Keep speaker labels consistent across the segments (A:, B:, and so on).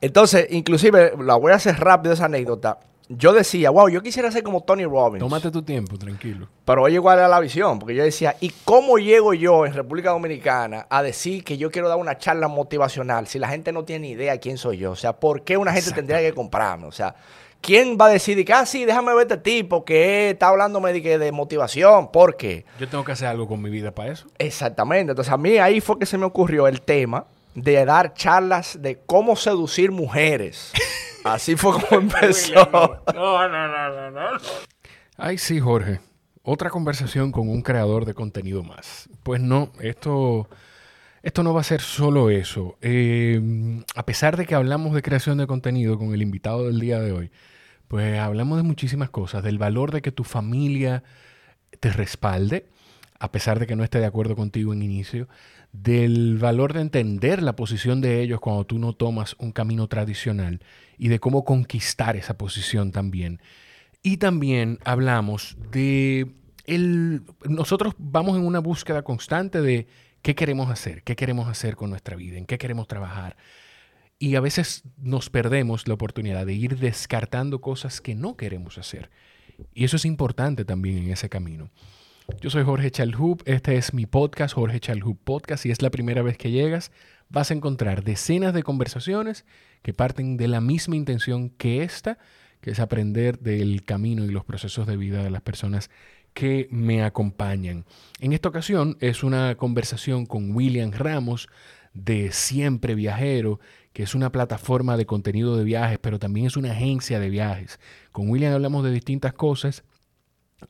A: Entonces, inclusive, la voy a hacer rápido esa anécdota. Yo decía, wow, yo quisiera ser como Tony Robbins.
B: Tómate tu tiempo, tranquilo.
A: Pero oye, igual era la visión, porque yo decía, ¿y cómo llego yo en República Dominicana a decir que yo quiero dar una charla motivacional si la gente no tiene ni idea quién soy yo? O sea, ¿por qué una gente tendría que comprarme? O sea, ¿quién va a decir que, ah, sí, déjame ver este tipo que está hablándome de, que de motivación? ¿Por qué?
B: Yo tengo que hacer algo con mi vida para eso.
A: Exactamente. Entonces, a mí ahí fue que se me ocurrió el tema de dar charlas de cómo seducir mujeres. Así fue como empezó.
B: No, no, no, no, no. Ay, sí, Jorge. Otra conversación con un creador de contenido más. Pues no, esto, esto no va a ser solo eso. Eh, a pesar de que hablamos de creación de contenido con el invitado del día de hoy, pues hablamos de muchísimas cosas, del valor de que tu familia te respalde, a pesar de que no esté de acuerdo contigo en inicio, del valor de entender la posición de ellos cuando tú no tomas un camino tradicional y de cómo conquistar esa posición también. Y también hablamos de el, nosotros vamos en una búsqueda constante de qué queremos hacer, qué queremos hacer con nuestra vida, en qué queremos trabajar. Y a veces nos perdemos la oportunidad de ir descartando cosas que no queremos hacer. Y eso es importante también en ese camino. Yo soy Jorge Chalhub, este es mi podcast, Jorge Chalhub Podcast. Si es la primera vez que llegas, vas a encontrar decenas de conversaciones que parten de la misma intención que esta, que es aprender del camino y los procesos de vida de las personas que me acompañan. En esta ocasión es una conversación con William Ramos de Siempre Viajero, que es una plataforma de contenido de viajes, pero también es una agencia de viajes. Con William hablamos de distintas cosas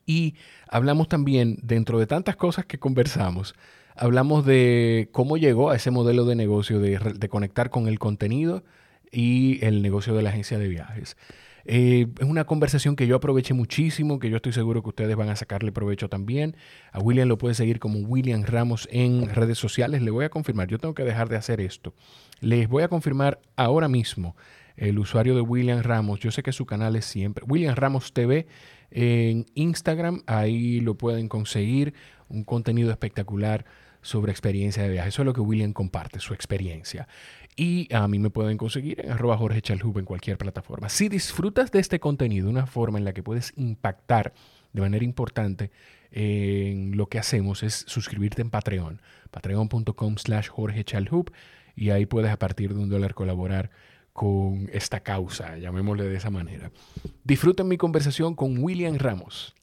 B: y hablamos también, dentro de tantas cosas que conversamos, hablamos de cómo llegó a ese modelo de negocio de, conectar con el contenido y el negocio de la agencia de viajes. Eh, es una conversación que yo aproveché muchísimo, que yo estoy seguro que ustedes van a sacarle provecho también. A William lo puede seguir como William Ramos en redes sociales. Le voy a confirmar, yo tengo que dejar de hacer esto. Les voy a confirmar ahora mismo el usuario de William Ramos. Yo sé que su canal es siempre William Ramos TV en Instagram. Ahí lo pueden conseguir. Un contenido espectacular sobre experiencia de viaje. Eso es lo que William comparte, su experiencia. Y a mí me pueden conseguir en arroba Jorge Chalhub en cualquier plataforma. Si disfrutas de este contenido, una forma en la que puedes impactar de manera importante en lo que hacemos es suscribirte en Patreon. Patreon.com slash Jorge Chalhub. Y ahí puedes a partir de un dólar colaborar con esta causa, llamémosle de esa manera. Disfruten mi conversación con William Ramos.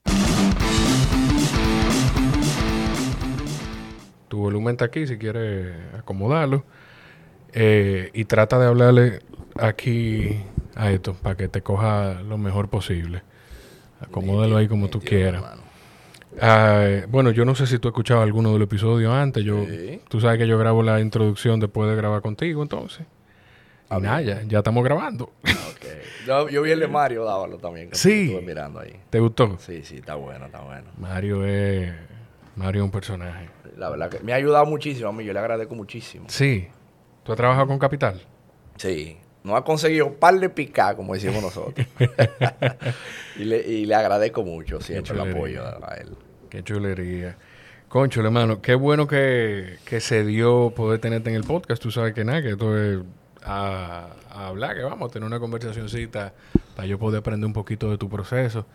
B: Tu volumen está aquí si quieres acomodarlo. Eh, y trata de hablarle aquí a esto para que te coja lo mejor posible. Acomódalo ahí como tú quieras. Ah, bueno, yo no sé si tú has escuchado alguno del episodio antes. Yo, Tú sabes que yo grabo la introducción después de grabar contigo, entonces. Y nada, ya, ya, estamos grabando.
A: Yo, yo, vi el de Mario Dávalo también.
B: sí.
A: Estuve mirando ahí.
B: ¿Te gustó?
A: Sí, sí, está bueno, está bueno.
B: Mario es... Mario es un personaje.
A: La verdad que me ha ayudado muchísimo a mí. Yo le agradezco muchísimo.
B: Sí. ¿Tú has trabajado con Capital?
A: Sí. No ha conseguido un par de picar, como decimos nosotros. y, le, y, le, agradezco mucho siempre el apoyo a él.
B: Qué chulería. Concho, hermano, qué bueno que, que, se dio poder tenerte en el podcast. Tú sabes que nada, que esto es a, a hablar, que vamos a tener una conversacioncita para yo poder aprender un poquito de tu proceso.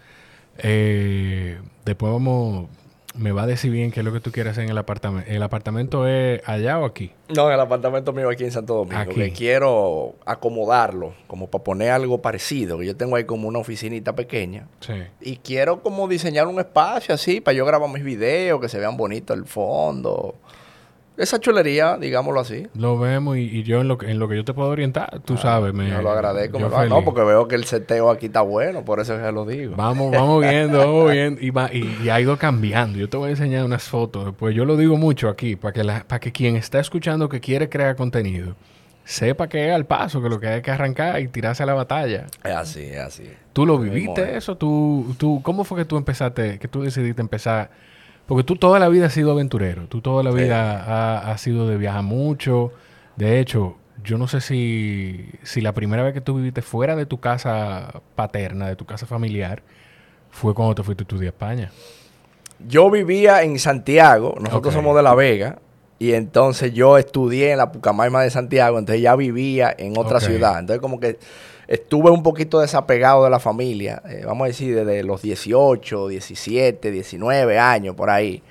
B: Eh, después vamos me va a decir bien qué es lo que tú quieres hacer en el apartamento. ¿El apartamento es allá o aquí?
A: No, el apartamento mío aquí en Santo Domingo. Aquí. quiero acomodarlo, como para poner algo parecido. Yo tengo ahí como una oficinita pequeña.
B: Sí.
A: Y quiero como diseñar un espacio así, para yo grabar mis videos, que se vean bonitos el fondo esa chulería, digámoslo así.
B: Lo vemos y, yo en lo, que, en lo que yo te puedo orientar, tú ah, sabes. Me,
A: yo lo agradezco. no, porque veo que el seteo aquí está bueno, por eso ya lo digo.
B: Vamos, vamos viendo, vamos viendo. Y, va, y, ha ido cambiando. Yo te voy a enseñar unas fotos. Pues yo lo digo mucho aquí, para que, la, para que quien está escuchando que quiere crear contenido, sepa que es al paso, que lo que hay que arrancar y tirarse a la batalla.
A: Es así, es así.
B: ¿Tú lo viviste eso? ¿Tú, tú, ¿Cómo fue que tú empezaste, que tú decidiste empezar porque tú toda la vida has sido aventurero, tú toda la vida has, sido de viajar mucho. De hecho, yo no sé si, si la primera vez que tú viviste fuera de tu casa paterna, de tu casa familiar, fue cuando te fuiste a estudiar a España.
A: Yo vivía en Santiago, nosotros somos de La Vega, Y entonces yo estudié en la Pucamaima de Santiago, entonces ya vivía en otra ciudad. Entonces como que estuve un poquito desapegado de la familia, eh, vamos a decir desde los 18, 17, 19 años por ahí.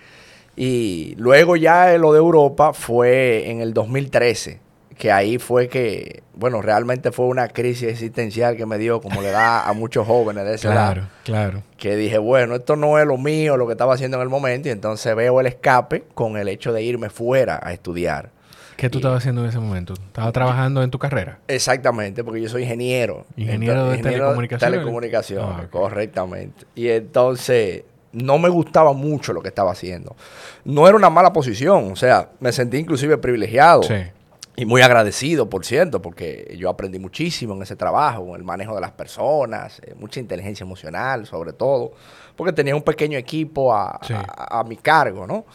A: Y luego ya lo de Europa fue en el 2013 que ahí fue que, bueno, realmente fue una crisis existencial que me dio, como le da a muchos jóvenes de esa
B: claro, edad. Claro,
A: Que dije, bueno, esto no es lo mío, lo que estaba haciendo en el momento, y entonces veo el escape con el hecho de irme fuera a estudiar.
B: ¿Qué tú estabas haciendo en ese momento? ¿Estabas trabajando en tu carrera?
A: Exactamente, porque yo soy ingeniero.
B: Ingeniero de telecomunicaciones.
A: Telecomunicaciones, ah, correctamente. Y entonces no me gustaba mucho lo que estaba haciendo. No era una mala posición, o sea, me sentí inclusive privilegiado. Sí y muy agradecido, por cierto, porque yo aprendí muchísimo en ese trabajo, el manejo de las personas, eh, mucha inteligencia emocional sobre todo, porque tenía un pequeño equipo a, a mi cargo, ¿no?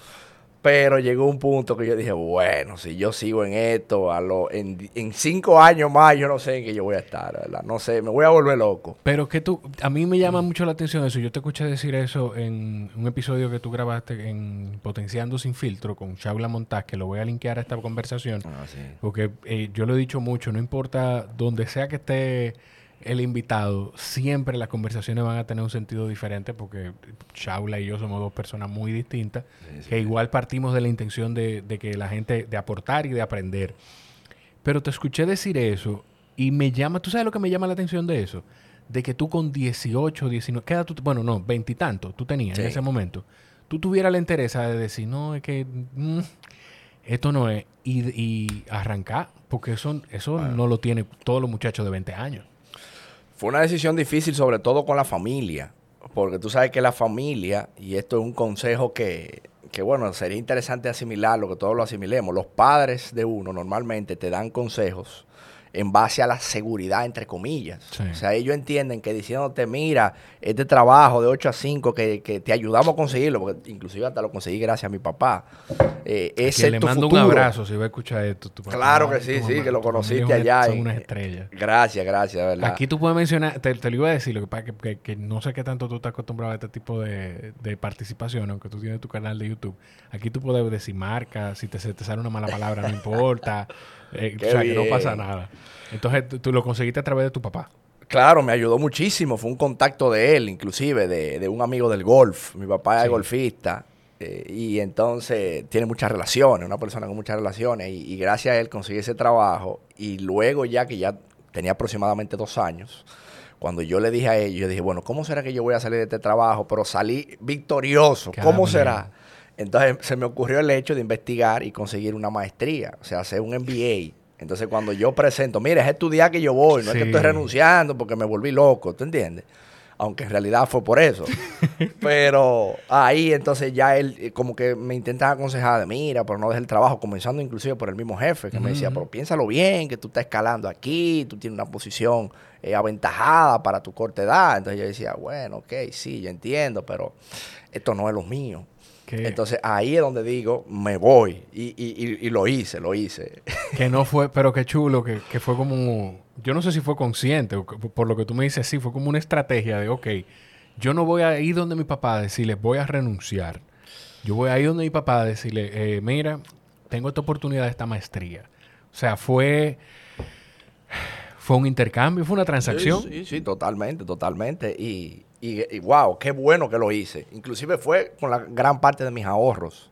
A: Pero llegó un punto que yo dije, bueno, si yo sigo en esto, a lo, en, en, cinco años más, yo no sé en qué yo voy a estar, ¿verdad? No sé, me voy a volver loco.
B: Pero que tú, a mí me llama mucho la atención eso. Yo te escuché decir eso en un episodio que tú grabaste en Potenciando Sin Filtro con Shaula Montaz, que lo voy a linkear a esta conversación. Ah, sí. Porque eh, yo lo he dicho mucho, no importa donde sea que esté el invitado, siempre las conversaciones van a tener un sentido diferente porque Shaula y yo somos dos personas muy distintas, que igual partimos de la intención de, que la gente, de aportar y de aprender. Pero te escuché decir eso y me llama, ¿tú sabes lo que me llama la atención de eso? De que tú con 18, 19, queda tú, bueno, no, veintitantos tú tenías en ese momento, tú tuvieras la interés de decir, no, es que mm, esto no es, y, arrancar, porque eso, eso no lo tiene todos los muchachos de 20 años.
A: Fue una decisión difícil, sobre todo con la familia, porque tú sabes que la familia, y esto es un consejo que, que bueno, sería interesante asimilarlo, que todos lo asimilemos, los padres de uno normalmente te dan consejos en base a la seguridad, entre comillas. O sea, ellos entienden que diciéndote, mira, este trabajo de 8 a 5 que, que te ayudamos a conseguirlo, porque inclusive hasta lo conseguí gracias a mi papá.
B: Eh, ese le mando un abrazo si va a escuchar esto.
A: claro que sí, sí, que lo conociste allá.
B: Son unas estrellas.
A: Gracias, gracias, ¿verdad?
B: Aquí tú puedes mencionar, te, lo iba a decir, lo que pasa que, que, no sé qué tanto tú estás acostumbrado a este tipo de, de, participación, aunque tú tienes tu canal de YouTube. Aquí tú puedes decir marcas, si te, te sale una mala palabra, no importa. Eh, o sea, que no pasa nada. Entonces, tú, lo conseguiste a través de tu papá.
A: Claro, me ayudó muchísimo. Fue un contacto de él, inclusive, de, un amigo del golf. Mi papá es golfista. Eh, y entonces tiene muchas relaciones, una persona con muchas relaciones. Y, gracias a él conseguí ese trabajo. Y luego ya que ya tenía aproximadamente dos años, cuando yo le dije a ellos, yo dije, bueno, ¿cómo será que yo voy a salir de este trabajo? Pero salí victorioso. ¿Cómo será? Entonces se me ocurrió el hecho de investigar y conseguir una maestría, o sea, hacer un MBA. Entonces cuando yo presento, mira, es estudiar que yo voy, no es que estoy renunciando porque me volví loco, ¿tú entiendes? Aunque en realidad fue por eso. pero ahí entonces ya él eh, como que me intentaba aconsejar de, mira, pero no dejes el trabajo, comenzando inclusive por el mismo jefe, que me decía, pero piénsalo bien, que tú estás escalando aquí, tú tienes una posición eh, aventajada para tu corta edad. Entonces yo decía, bueno, ok, sí, yo entiendo, pero esto no es lo mío. Entonces ahí es donde digo, me voy. Y, y, y, lo hice, lo hice.
B: Que no fue, pero qué chulo, que, que, fue como, yo no sé si fue consciente, o por lo que tú me dices, sí, fue como una estrategia de, ok, yo no voy a ir donde mi papá a decirle, voy a renunciar. Yo voy a ir donde mi papá a decirle, eh, mira, tengo esta oportunidad de esta maestría. O sea, fue, fue un intercambio, fue una transacción.
A: Sí, sí, sí totalmente, totalmente. Y, y, wow, qué bueno que lo hice. Inclusive fue con la gran parte de mis ahorros.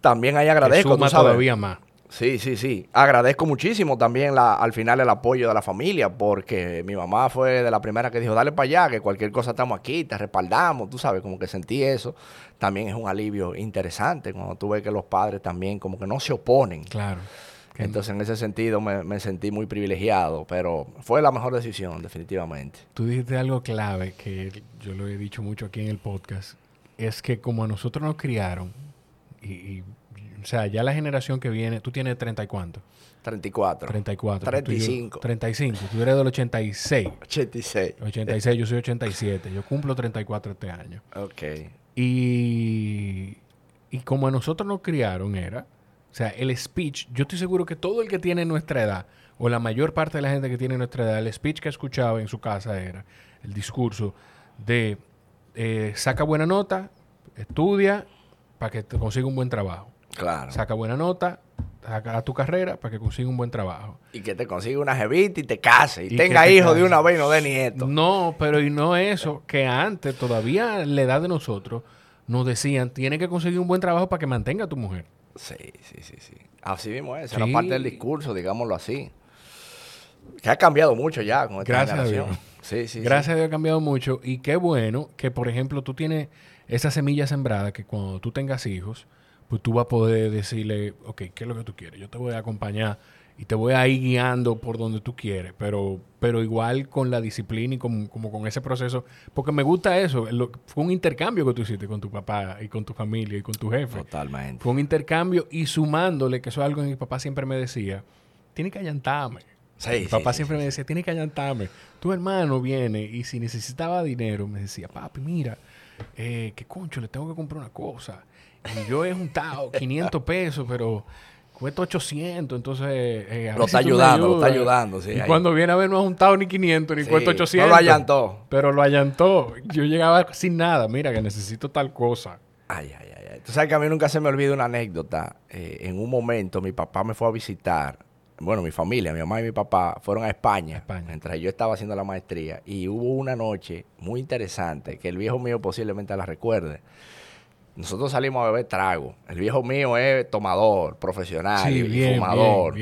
A: También ahí agradezco.
B: Suma todavía más.
A: Sí, sí, sí. Agradezco muchísimo también la, al final el apoyo de la familia, porque mi mamá fue de la primera que dijo, dale para allá, que cualquier cosa estamos aquí, te respaldamos, tú sabes, como que sentí eso. También es un alivio interesante cuando tú ves que los padres también como que no se oponen.
B: Claro.
A: Entonces, en ese sentido, me, sentí muy privilegiado, pero fue la mejor decisión, definitivamente.
B: Tú dijiste algo clave que yo lo he dicho mucho aquí en el podcast, es que como a nosotros nos criaron, y, o sea, ya la generación que viene, tú tienes 30 y cuánto?
A: 34.
B: 34.
A: 35.
B: 35. Tú eres del 86.
A: 86.
B: 86, yo soy 87. Yo cumplo 34 este año.
A: Ok.
B: Y, y como a nosotros nos criaron era o sea, el speech, yo estoy seguro que todo el que tiene nuestra edad, o la mayor parte de la gente que tiene nuestra edad, el speech que escuchaba en su casa era el discurso de eh, saca buena nota, estudia para que te consiga un buen trabajo. Claro. Saca buena nota, saca tu carrera para que consiga un buen trabajo.
A: Y que te consiga una jevita y te case. Y, tenga hijos de una vez y no de nietos.
B: No, pero y no eso, que antes, todavía la edad de nosotros, nos decían, tiene que conseguir un buen trabajo para que mantenga a tu mujer.
A: Sí, sí, sí, sí. Así mismo es, era parte del discurso, digámoslo así. Que ha cambiado mucho ya con esta
B: Gracias A Dios. Sí, sí, Gracias a Dios ha cambiado mucho. Y qué bueno que, por ejemplo, tú tienes esa semilla sembrada que cuando tú tengas hijos, pues tú vas a poder decirle, ok, ¿qué es lo que tú quieres? Yo te voy a acompañar y te voy a ir guiando por donde tú quieres, pero, pero igual con la disciplina y como con ese proceso, porque me gusta eso, fue un intercambio que tú hiciste con tu papá y con tu familia y con tu jefe.
A: Totalmente.
B: Fue un intercambio y sumándole, que eso es algo que mi papá siempre me decía, tiene que allantarme. mi papá siempre me decía, tiene que allantarme. Tu hermano viene y si necesitaba dinero, me decía, papi, mira, eh, que concho, le tengo que comprar una cosa. Y yo he juntado 500 pesos, pero cuesta 800, entonces...
A: Eh, lo está ayudando, lo está ayudando, sí.
B: Y cuando viene a ver no ha juntado ni 500, ni cuesta 800.
A: No lo allantó.
B: Pero lo allantó. Yo llegaba sin nada, mira que necesito tal cosa.
A: Ay, ay, ay. Tú sabes que a mí nunca se me olvida una anécdota. Eh, en un momento mi papá me fue a visitar. Bueno, mi familia, mi mamá y mi papá fueron a España, España, mientras yo estaba haciendo la maestría. Y hubo una noche muy interesante que el viejo mío posiblemente la recuerde nosotros salimos a beber trago. El viejo mío es tomador, profesional, y fumador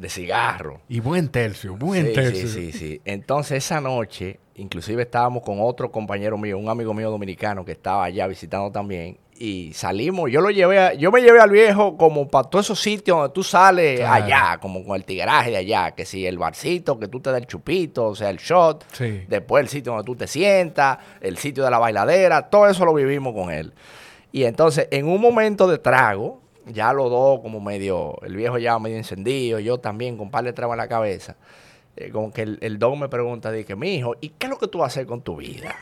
A: de cigarro.
B: Y buen tercio, buen tercio.
A: Sí, sí, sí. Entonces esa noche, inclusive estábamos con otro compañero mío, un amigo mío dominicano que estaba allá visitando también. Y salimos, yo lo llevé, yo me llevé al viejo como para todos esos sitios donde tú sales allá, como con el tigueraje de allá, que si el barcito, que tú te das el chupito, o sea, el shot, después el sitio donde tú te sientas, el sitio de la bailadera, todo eso lo vivimos con él. Y entonces, en un momento de trago, ya los dos como medio, el viejo ya medio encendido, yo también con un par de trago en la cabeza, eh, como que el, don me pregunta, dije, mi hijo, ¿y qué es lo que tú vas a hacer con tu vida?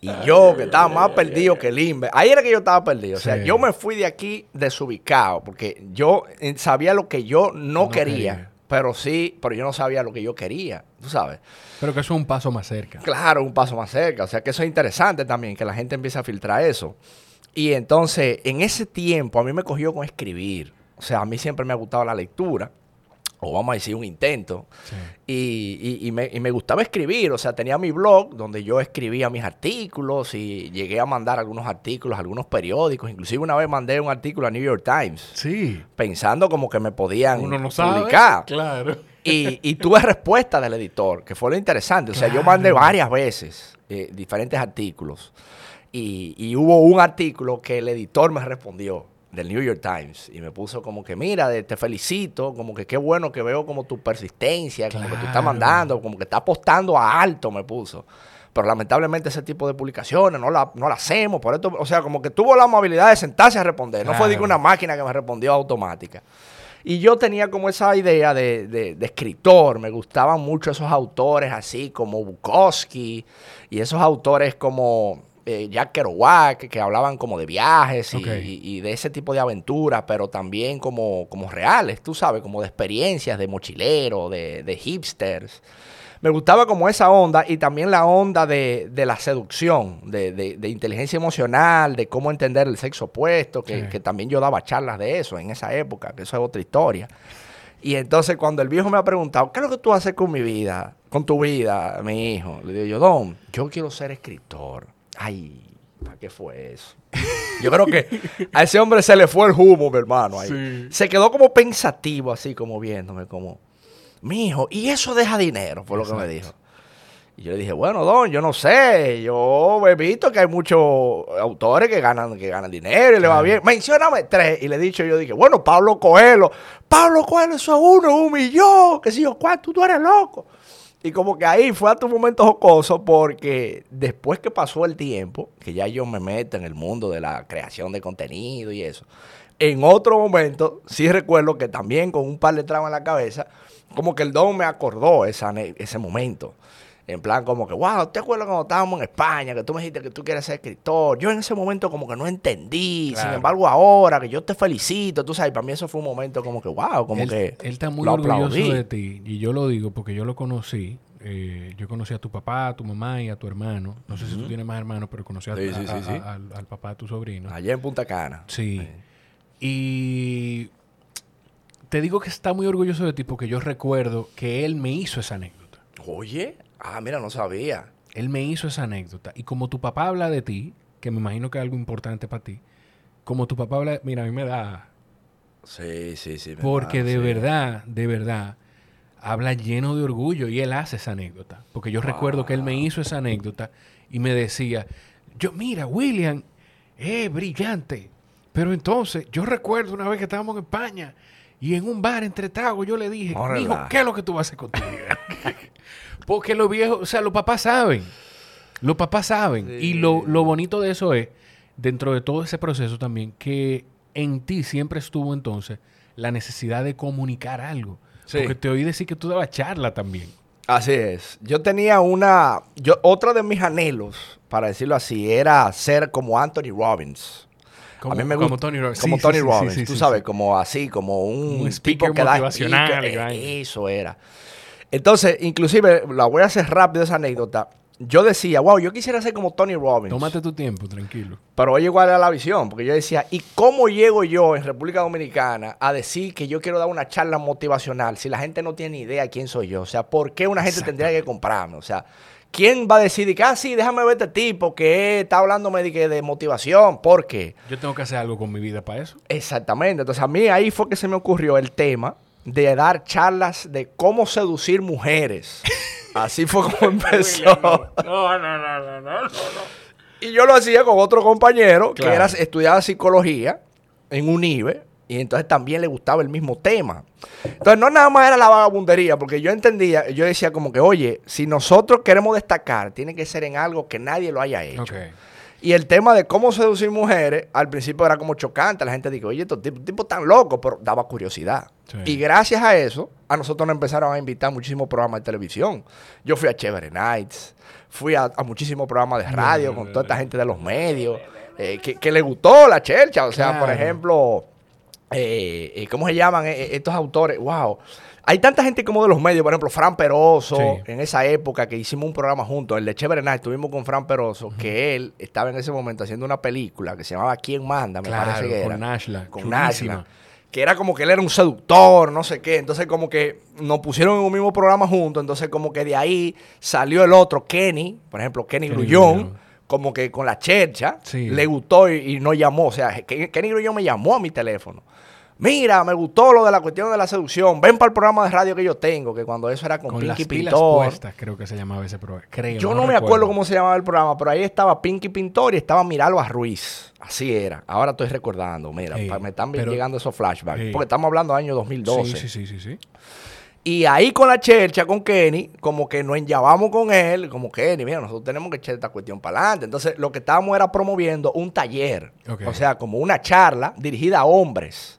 A: Y yo, que estaba más perdido que el INVE, ahí era que yo estaba perdido. O sea, yo me fui de aquí desubicado, porque yo eh, sabía lo que yo no, quería, pero sí, pero yo no sabía lo que yo quería, tú sabes.
B: Pero que eso es un paso más cerca.
A: Claro, un paso más cerca. O sea que eso es interesante también, que la gente empiece a filtrar eso. Y entonces, en ese tiempo, a mí me cogió con escribir. O sea, a mí siempre me ha gustado la lectura o vamos a decir un intento. Y, me, y, me, gustaba escribir, o sea, tenía mi blog donde yo escribía mis artículos y llegué a mandar algunos artículos algunos periódicos. Inclusive una vez mandé un artículo a New York Times.
B: Sí.
A: Pensando como que me podían Uno no publicar.
B: Claro.
A: Y, tuve respuesta del editor, que fue lo interesante. O sea, yo mandé varias veces eh, diferentes artículos. Y, hubo un artículo que el editor me respondió del New York Times y me puso como que, mira, te felicito, como que qué bueno que veo como tu persistencia, como que tú estás mandando, como que estás apostando a alto, me puso. Pero lamentablemente ese tipo de publicaciones no la, no la hacemos, por esto, o sea, como que tuvo la amabilidad de sentarse a responder, no fue de una máquina que me respondió automática. Y yo tenía como esa idea de, escritor, me gustaban mucho esos autores así como Bukowski y esos autores como eh, Jack Kerouac, que hablaban como de viajes y, de ese tipo de aventuras, pero también como, como reales, tú sabes, como de experiencias de mochilero, de, de hipsters me gustaba como esa onda y también la onda de, la seducción, de, inteligencia emocional, de cómo entender el sexo opuesto, que, también yo daba charlas de eso en esa época, que eso es otra historia. Y entonces cuando el viejo me ha preguntado, ¿qué es lo que tú haces con mi vida, con tu vida, mi hijo? Le digo yo, Don, yo quiero ser escritor. Ay, ¿para qué fue eso? Yo creo que a ese hombre se le fue el humo, mi hermano. Ahí. Se quedó como pensativo, así como viéndome, como, mi hijo, y eso deja dinero, fue lo que me dijo. Y yo le dije, bueno, don, yo no sé, yo he visto que hay muchos autores que ganan, que ganan dinero y le va bien. Mencióname tres. Y le he dicho, yo dije, bueno, Pablo Coelho. Pablo Coelho, eso es uno, un millón, que si yo, ¿cuánto? Tú eres loco. Y como que ahí fue a tu momento jocoso porque después que pasó el tiempo, que ya yo me meto en el mundo de la creación de contenido y eso, en otro momento sí recuerdo que también con un par de tramos en la cabeza, como que el don me acordó esa, ese momento. En plan, como que, wow, ¿te acuerdas cuando estábamos en España? Que tú me dijiste que tú quieres ser escritor. Yo en ese momento como que no entendí. Sin embargo, ahora que yo te felicito, tú sabes, para mí eso fue un momento como que, wow, como que.
B: Él está muy orgulloso de ti. Y yo lo digo porque yo lo conocí. Eh, yo conocí a tu papá, a tu mamá y a tu hermano. No sé si tú tienes más hermanos, pero conocí a, al, papá de tu sobrino.
A: Allá en Punta Cana.
B: Sí. Y te digo que está muy orgulloso de ti porque yo recuerdo que él me hizo esa anécdota.
A: Oye, ah, mira, no sabía.
B: Él me hizo esa anécdota. Y como tu papá habla de ti, que me imagino que es algo importante para ti, como tu papá habla, mira, a mí me da...
A: Sí, sí, sí.
B: Porque de verdad, de verdad, habla lleno de orgullo y él hace esa anécdota. Porque yo recuerdo que él me hizo esa anécdota y me decía, yo, mira, William, es brillante. Pero entonces, yo recuerdo una vez que estábamos en España y en un bar entre tragos yo le dije, hijo, ¿qué es lo que tú vas a hacer con tu vida? Porque los viejos, o sea, los papás saben. Los papás saben. Y lo, lo bonito de eso es, dentro de todo ese proceso también, que en ti siempre estuvo entonces la necesidad de comunicar algo. Porque te oí decir que tú dabas charla también.
A: Así es. Yo tenía una. Yo, otro de mis anhelos, para decirlo así, era ser como Anthony Robbins.
B: Como, a mí me gusta, como Tony Robbins.
A: Como Tony Robbins. tú sabes, como así, como un,
B: un speaker que motivacional.
A: Da, eso era. Entonces, inclusive, la voy a hacer rápido esa anécdota yo decía, wow, yo quisiera ser como Tony Robbins.
B: Tómate tu tiempo, tranquilo.
A: Pero oye, igual era la visión, porque yo decía, ¿y cómo llego yo en República Dominicana a decir que yo quiero dar una charla motivacional si la gente no tiene ni idea quién soy yo? O sea, ¿por qué una gente tendría que comprarme? O sea, ¿quién va a decir que, ah, sí, déjame ver este tipo que está hablándome de, de motivación? ¿Por qué?
B: Yo tengo que hacer algo con mi vida para eso.
A: Exactamente. Entonces, a mí ahí fue que se me ocurrió el tema de dar charlas de cómo seducir mujeres. Así fue como empezó. No, no, no, no, no, Y yo lo hacía con otro compañero que era, estudiaba psicología en UNIBE y entonces también le gustaba el mismo tema. Entonces no nada más era la vagabundería, porque yo entendía, yo decía como que, oye, si nosotros queremos destacar, tiene que ser en algo que nadie lo haya hecho. Y el tema de cómo seducir mujeres, al principio era como chocante. La gente dijo, oye, estos tipos, tipo tan locos, pero daba curiosidad. Y gracias a eso, a nosotros nos empezaron a invitar a muchísimos programas de televisión. Yo fui a Chévere Nights, fui a, muchísimos programas de radio con toda esta gente de los medios, eh, que, le gustó la chelcha. O sea, por ejemplo, eh, eh, ¿cómo se llaman estos autores? ¡Wow! Hay tanta gente como de los medios, por ejemplo, Fran Peroso, en esa época que hicimos un programa juntos, el de Chévere Night, estuvimos con Fran Peroso, que él estaba en ese momento haciendo una película que se llamaba ¿Quién manda? Me parece que
B: con
A: era.
B: Nashla.
A: Con Nashla. Que era como que él era un seductor, no sé qué. Entonces, como que nos pusieron en un mismo programa juntos. Entonces, como que de ahí salió el otro, Kenny, por ejemplo, Kenny, Grullón como que con la chercha, le gustó y, y, no llamó. O sea, Kenny Grullón me llamó a mi teléfono Mira, me gustó lo de la cuestión de la seducción. Ven para el programa de radio que yo tengo, que cuando eso era con,
B: con
A: Pinky
B: las
A: Pintor.
B: Puestas, creo que se llamaba ese programa.
A: yo no, me acuerdo cómo se llamaba el programa, pero ahí estaba Pinky Pintor y estaba Miralba Ruiz. Así era. Ahora estoy recordando. Mira, me están llegando esos flashbacks. Porque estamos hablando del año 2012.
B: Sí, sí, sí, sí,
A: Y ahí con la chercha, con Kenny, como que nos enllavamos con él, como Kenny, mira, nosotros tenemos que echar esta cuestión para adelante. Entonces, lo que estábamos era promoviendo un taller, o sea, como una charla dirigida a hombres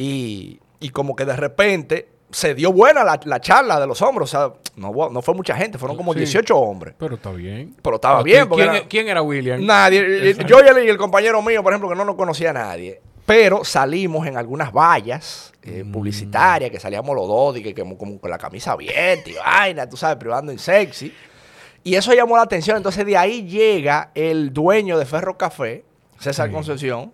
A: y, como que de repente se dio buena la, charla de los hombres. O sea, no, fue mucha gente, fueron como 18 hombres.
B: Pero está bien.
A: Pero estaba bien.
B: ¿quién, era, William?
A: Nadie. Yo y el compañero mío, por ejemplo, que no nos conocía a nadie. Pero salimos en algunas vallas eh, mm. publicitarias, que salíamos los dos, y que, como, con la camisa abierta y vaina, tú sabes, privando en sexy. Y eso llamó la atención. Entonces de ahí llega el dueño de Ferro Café, César Concepción,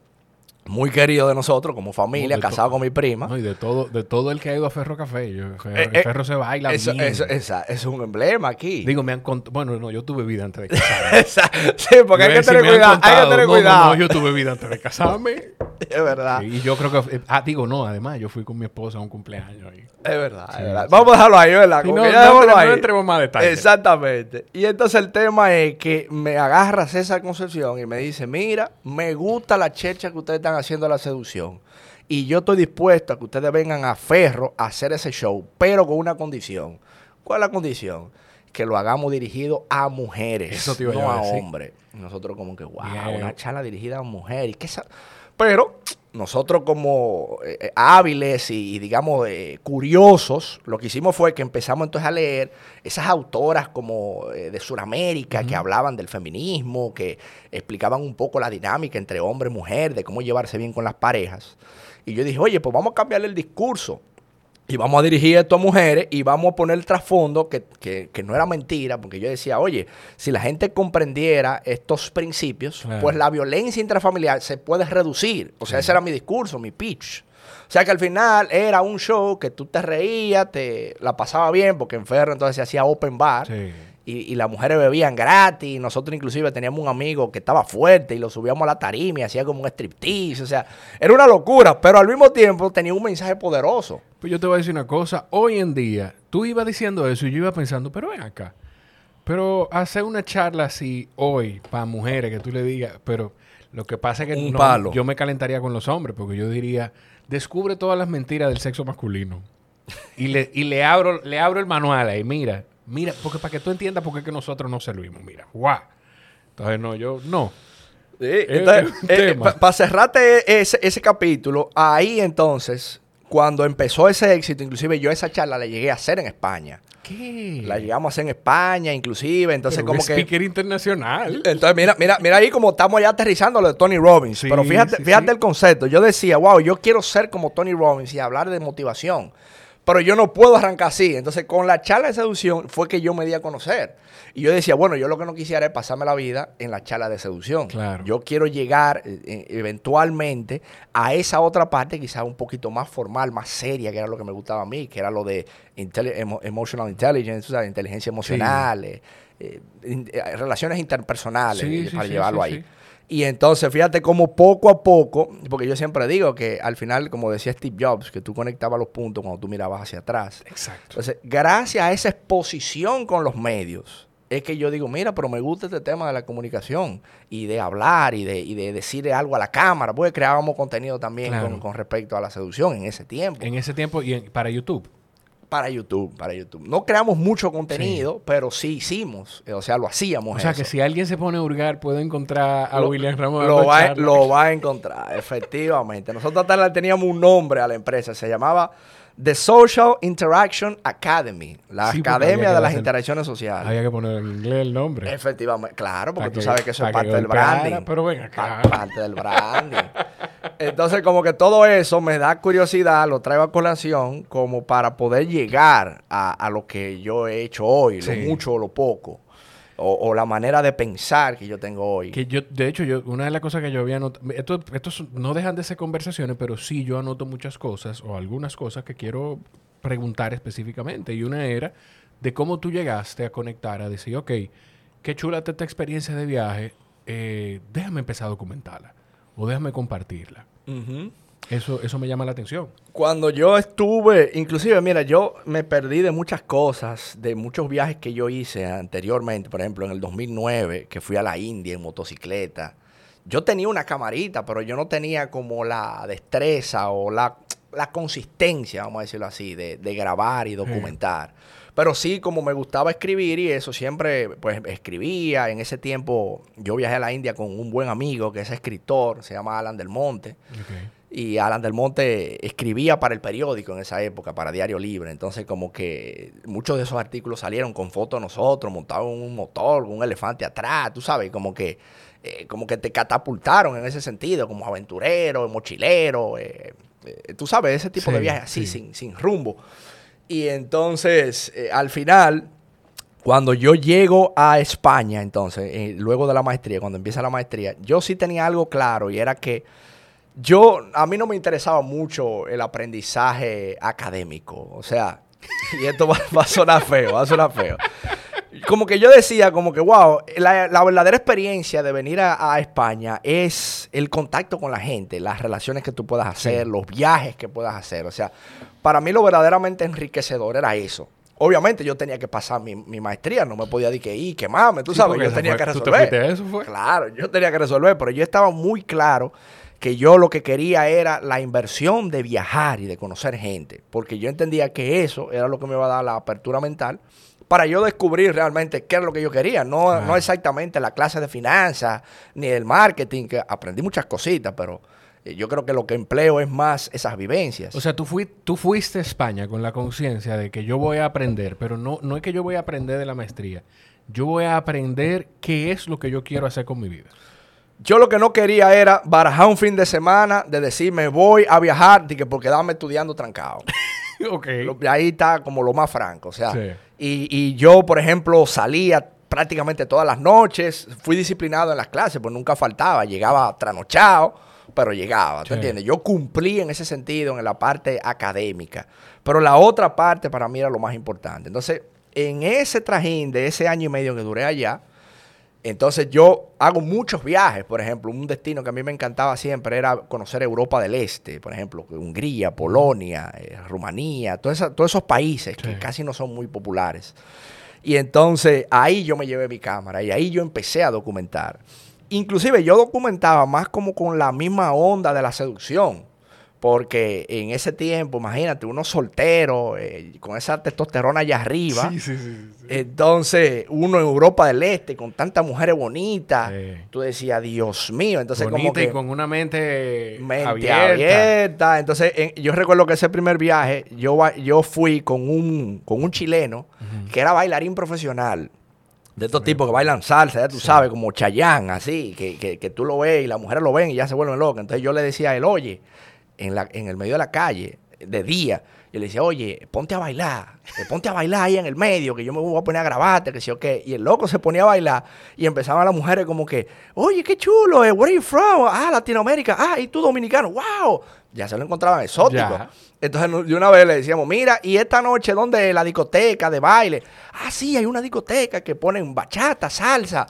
A: muy querido de nosotros como familia, casado con mi prima.
B: y de todo, de todo el que ha ido a Ferro Café. Yo, eh, eh, Ferro se baila
A: eso, bien. Eso, es un emblema aquí.
B: Digo, me han contado... Bueno, no, yo tuve vida antes de casarme.
A: sí, porque hay que, tener cuidado, hay que tener cuidado. No,
B: no, yo tuve vida antes de casarme.
A: es verdad.
B: y yo creo que... Ah, digo, no, además, yo fui con mi esposa a un cumpleaños ahí.
A: Es verdad, es verdad. Vamos a dejarlo ahí, ¿verdad?
B: no, no, ahí. entremos más detalles.
A: Exactamente. Y entonces el tema es que me agarra César Concepción y me dice, mira, me gusta la checha que ustedes están haciendo la seducción. Y yo estoy dispuesto a que ustedes vengan a Ferro a hacer ese show, pero con una condición. ¿Cuál es la condición? Que lo hagamos dirigido a mujeres, no a, hombres. Nosotros como que, wow, una charla dirigida a mujeres. ¿Qué pero nosotros como eh, eh, hábiles y, digamos eh, curiosos, lo que hicimos fue que empezamos entonces a leer esas autoras como de Sudamérica que hablaban del feminismo, que explicaban un poco la dinámica entre hombre y mujer, de cómo llevarse bien con las parejas. Y yo dije, oye, pues vamos a cambiarle el discurso. Y vamos a dirigir esto a mujeres y vamos a poner el trasfondo que, que, no era mentira, porque yo decía, oye, si la gente comprendiera estos principios, pues la violencia intrafamiliar se puede reducir. O sea, ese era mi discurso, mi pitch. O sea que al final era un show que tú te reías, te la pasaba bien, porque en Ferro entonces se hacía open bar. Y, las mujeres bebían gratis. Nosotros inclusive teníamos un amigo que estaba fuerte y lo subíamos a la tarima y hacía como un striptease. O sea, era una locura, pero al mismo tiempo tenía un mensaje poderoso.
B: Pues yo te voy a decir una cosa. Hoy en día, tú ibas diciendo eso y yo iba pensando, pero ven acá. Pero hacer una charla así hoy para mujeres que tú le digas, pero lo que pasa es que yo me calentaría con los hombres porque yo diría, descubre todas las mentiras del sexo masculino. y le, y le abro, le abro el manual ahí, mira, Mira, porque para que tú entiendas por qué que nosotros no servimos. Mira, guau. Entonces, no, yo, no.
A: Eh, para cerrarte ese, ese capítulo, ahí entonces, cuando empezó ese éxito, inclusive yo esa charla la llegué a hacer en España.
B: ¿Qué?
A: La llegamos a hacer en España, inclusive. Entonces, como que.
B: speaker internacional.
A: Entonces, mira, mira, mira ahí como estamos ya aterrizando lo de Tony Robbins. Pero fíjate, fíjate el concepto. Yo decía, wow, yo quiero ser como Tony Robbins y hablar de motivación pero yo no puedo arrancar así. Entonces, con la charla de seducción fue que yo me di a conocer. Y yo decía, bueno, yo lo que no quisiera es pasarme la vida en la charla de seducción.
B: Claro.
A: Yo quiero llegar eh, eh, eventualmente a esa otra parte, quizás un poquito más formal, más seria, que era lo que me gustaba a mí, que era lo de emotional intelligence, o sea, inteligencia emocional, eh, relaciones interpersonales, para llevarlo ahí. Y entonces, fíjate cómo poco a poco, porque yo siempre digo que al final, como decía Steve Jobs, que tú conectabas los puntos cuando tú mirabas hacia atrás.
B: Exacto.
A: Entonces, gracias a esa exposición con los medios, es que yo digo, mira, pero me gusta este tema de la comunicación y de hablar y de, y de decir algo a la cámara, porque creábamos contenido también con, respecto a la seducción en ese tiempo.
B: En ese tiempo y para YouTube
A: para YouTube, para YouTube. No creamos mucho contenido, pero sí hicimos, o sea, lo hacíamos.
B: O sea, que si alguien se pone a hurgar, puede encontrar a William Ramos.
A: Lo va, lo va a encontrar, efectivamente. Nosotros teníamos un nombre a la empresa, se llamaba The Social Interaction Academy, la Academia de las Interacciones Sociales.
B: Había que poner en inglés el nombre.
A: Efectivamente, claro, porque tú sabes que eso es parte del branding.
B: Pero ven acá.
A: Parte del branding. Entonces, como que todo eso me da curiosidad, lo traigo a colación, como para poder llegar a, lo que yo he hecho hoy, lo mucho o lo poco. O, la manera de pensar que yo tengo hoy.
B: Que yo, de hecho, yo, una de las cosas que yo había anotado, esto, estos no dejan de ser conversaciones, pero sí yo anoto muchas cosas o algunas cosas que quiero preguntar específicamente. Y una era de cómo tú llegaste a conectar, a decir, ok, qué chula esta experiencia de viaje, eh, déjame empezar a documentarla o déjame compartirla. Eso, eso me llama la atención.
A: Cuando yo estuve, inclusive, mira, yo me perdí de muchas cosas, de muchos viajes que yo hice anteriormente, por ejemplo, en el 2009, que fui a la India en motocicleta. Yo tenía una camarita, pero yo no tenía como la destreza o la, consistencia, vamos a decirlo así, de, grabar y documentar. Pero sí, como me gustaba escribir y eso, siempre pues escribía. En ese tiempo yo viajé a la India con un buen amigo que es escritor, se llama Alan del Monte. Y Alan del Monte escribía para el periódico en esa época, para Diario Libre. Entonces, como que muchos de esos artículos salieron con fotos de nosotros, montados en un motor, un elefante atrás, tú sabes, como que, eh, como que te catapultaron en ese sentido, como aventurero, mochilero, eh, eh, tú sabes, ese tipo de viajes así, sin, sin rumbo. Y entonces, al final, cuando yo llego a España, entonces, luego de la maestría, cuando empieza la maestría, yo sí tenía algo claro y era que yo, a mí no me interesaba mucho el aprendizaje académico. O sea, y esto va, a sonar feo, va a sonar feo. Como que yo decía, como que, wow, la, verdadera experiencia de venir a, España es el contacto con la gente, las relaciones que tú puedas hacer, los viajes que puedas hacer. O sea, para mí lo verdaderamente enriquecedor era eso. Obviamente yo tenía que pasar mi, maestría, no me podía decir que ir, quemarme, tú sabes, yo tenía que resolver.
B: eso fue?
A: Claro, yo tenía que resolver, pero yo estaba muy claro que yo lo que quería era la inversión de viajar y de conocer gente, porque yo entendía que eso era lo que me iba a dar la apertura mental para yo descubrir realmente qué era lo que yo quería, no, no exactamente la clase de finanzas ni el marketing, que aprendí muchas cositas, pero eh, yo creo que lo que empleo es más esas vivencias.
B: O sea, tú, tú fuiste a España con la conciencia de que yo voy a aprender, pero no, no es que yo voy a aprender de la maestría. Yo voy a aprender qué es lo que yo quiero hacer con mi vida.
A: Yo lo que no quería era barajar un fin de semana de decir me voy a viajar que por quedarme estudiando trancado. okay. ahí está como lo más franco. O sea, y, y yo, por ejemplo, salía prácticamente todas las noches. Fui disciplinado en las clases, pues nunca faltaba. Llegaba tranochado, pero llegaba, ¿te entiendes? Yo cumplí en ese sentido en la parte académica. Pero la otra parte para mí era lo más importante. Entonces, en ese trajín de ese año y medio que duré allá, entonces yo hago muchos viajes, por ejemplo, un destino que a mí me encantaba siempre era conocer Europa del Este, por ejemplo, Hungría, Polonia, eh, Rumanía, todos esos países que casi no son muy populares. Y entonces ahí yo me llevé mi cámara y ahí yo empecé a documentar. Inclusive yo documentaba más como con la misma onda de la seducción. Porque en ese tiempo, imagínate, uno soltero, eh, con esa testosterona allá arriba. Sí, sí, sí, entonces, uno en Europa del Este, con tantas mujeres bonitas, tú decías, Dios mío. Entonces, como que.
B: Y con una mente,
A: abierta. Entonces, yo recuerdo que ese primer viaje, yo, yo fui con un, con un chileno que era bailarín profesional. De estos tipos que bailan salsa, ya tú sabes, como Chayán, así, que, que, que, tú lo ves y las mujeres lo ven y ya se vuelven locas. Entonces yo le decía a él, oye, en, la, en el medio de la calle, de día. Yo le decía, oye, ponte a bailar, ponte a bailar ahí en el medio, que yo me voy a poner a grabarte, que sí o qué. Y el loco se ponía a bailar y empezaban las mujeres como que, oye, qué chulo, eh, where are you from? Ah, Latinoamérica, ah, y tú dominicano, wow. Ya se lo encontraban exótico. Entonces, de una vez le decíamos, mira, y esta noche, ¿dónde la discoteca de baile? Ah, sí, hay una discoteca que ponen bachata, salsa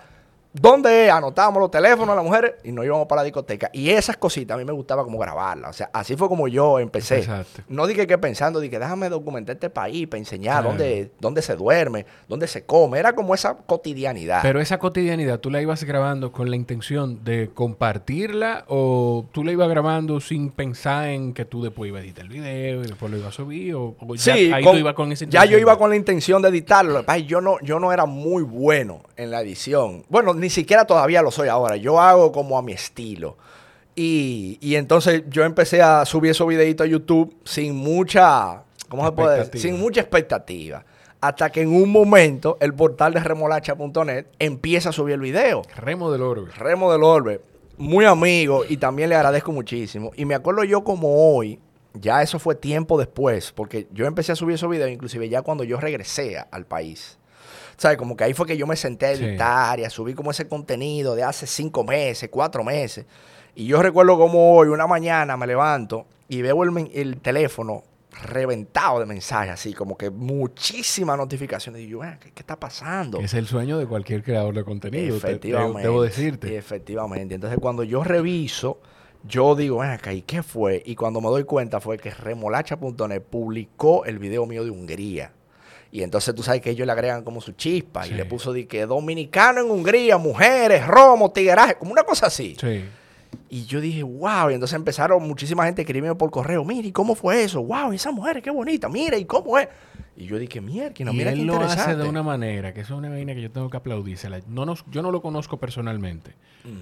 A: donde anotábamos los teléfonos de las mujeres y nos íbamos para la discoteca. Y esas cositas a mí me gustaba como grabarlas. O sea, así fue como yo empecé. Exacto. No dije que pensando, dije, déjame documentar este país para enseñar dónde, dónde se duerme, dónde se come. Era como esa cotidianidad.
B: Pero esa cotidianidad, ¿tú la ibas grabando con la intención de compartirla o tú la ibas grabando sin pensar en que tú después ibas a editar el video y después lo ibas a subir? O,
A: sí, ya, ahí tú ibas con esa Ya yo iba con la intención de editarlo. Yo no, yo no era muy bueno en la edición. Bueno, ni siquiera todavía lo soy ahora. Yo hago como a mi estilo. Y, entonces yo empecé a subir esos videitos a YouTube sin mucha, ¿cómo se puede decir? Sin mucha expectativa. Hasta que en un momento el portal de remolacha.net empieza a subir el video.
B: Remo del Orbe.
A: Remo del Orbe. Muy amigo y también le agradezco muchísimo. Y me acuerdo yo como hoy, ya eso fue tiempo después, porque yo empecé a subir esos videos inclusive ya cuando yo regresé al país. ¿Sabes? Como que ahí fue que yo me senté a editar y a subir como ese contenido de hace cinco meses, cuatro meses. Y yo recuerdo como hoy, una mañana, me levanto y veo el, teléfono reventado de mensajes, así como que muchísimas notificaciones. Y yo, ¿qué, está pasando?
B: Es el sueño de cualquier creador de contenido, efectivamente, debo decirte.
A: Efectivamente. Entonces, cuando yo reviso, yo digo, acá, ¿y qué fue? Y cuando me doy cuenta fue que remolacha.net publicó el video mío de Hungría. Y entonces tú sabes que ellos le agregan como su chispa. Y le puso de que dominicano en Hungría, mujeres, romo, tigueraje, como una cosa así. Sí. Y yo dije, wow. Y entonces empezaron muchísima gente a escribirme por correo. Mire, ¿y cómo fue eso? Wow, esa mujer, qué bonita. Mira, ¿y cómo es? Y yo dije, mierda, no, mira
B: él
A: qué
B: lo hace de una manera, que eso es una vaina que yo tengo que aplaudírsela. No yo no lo conozco personalmente,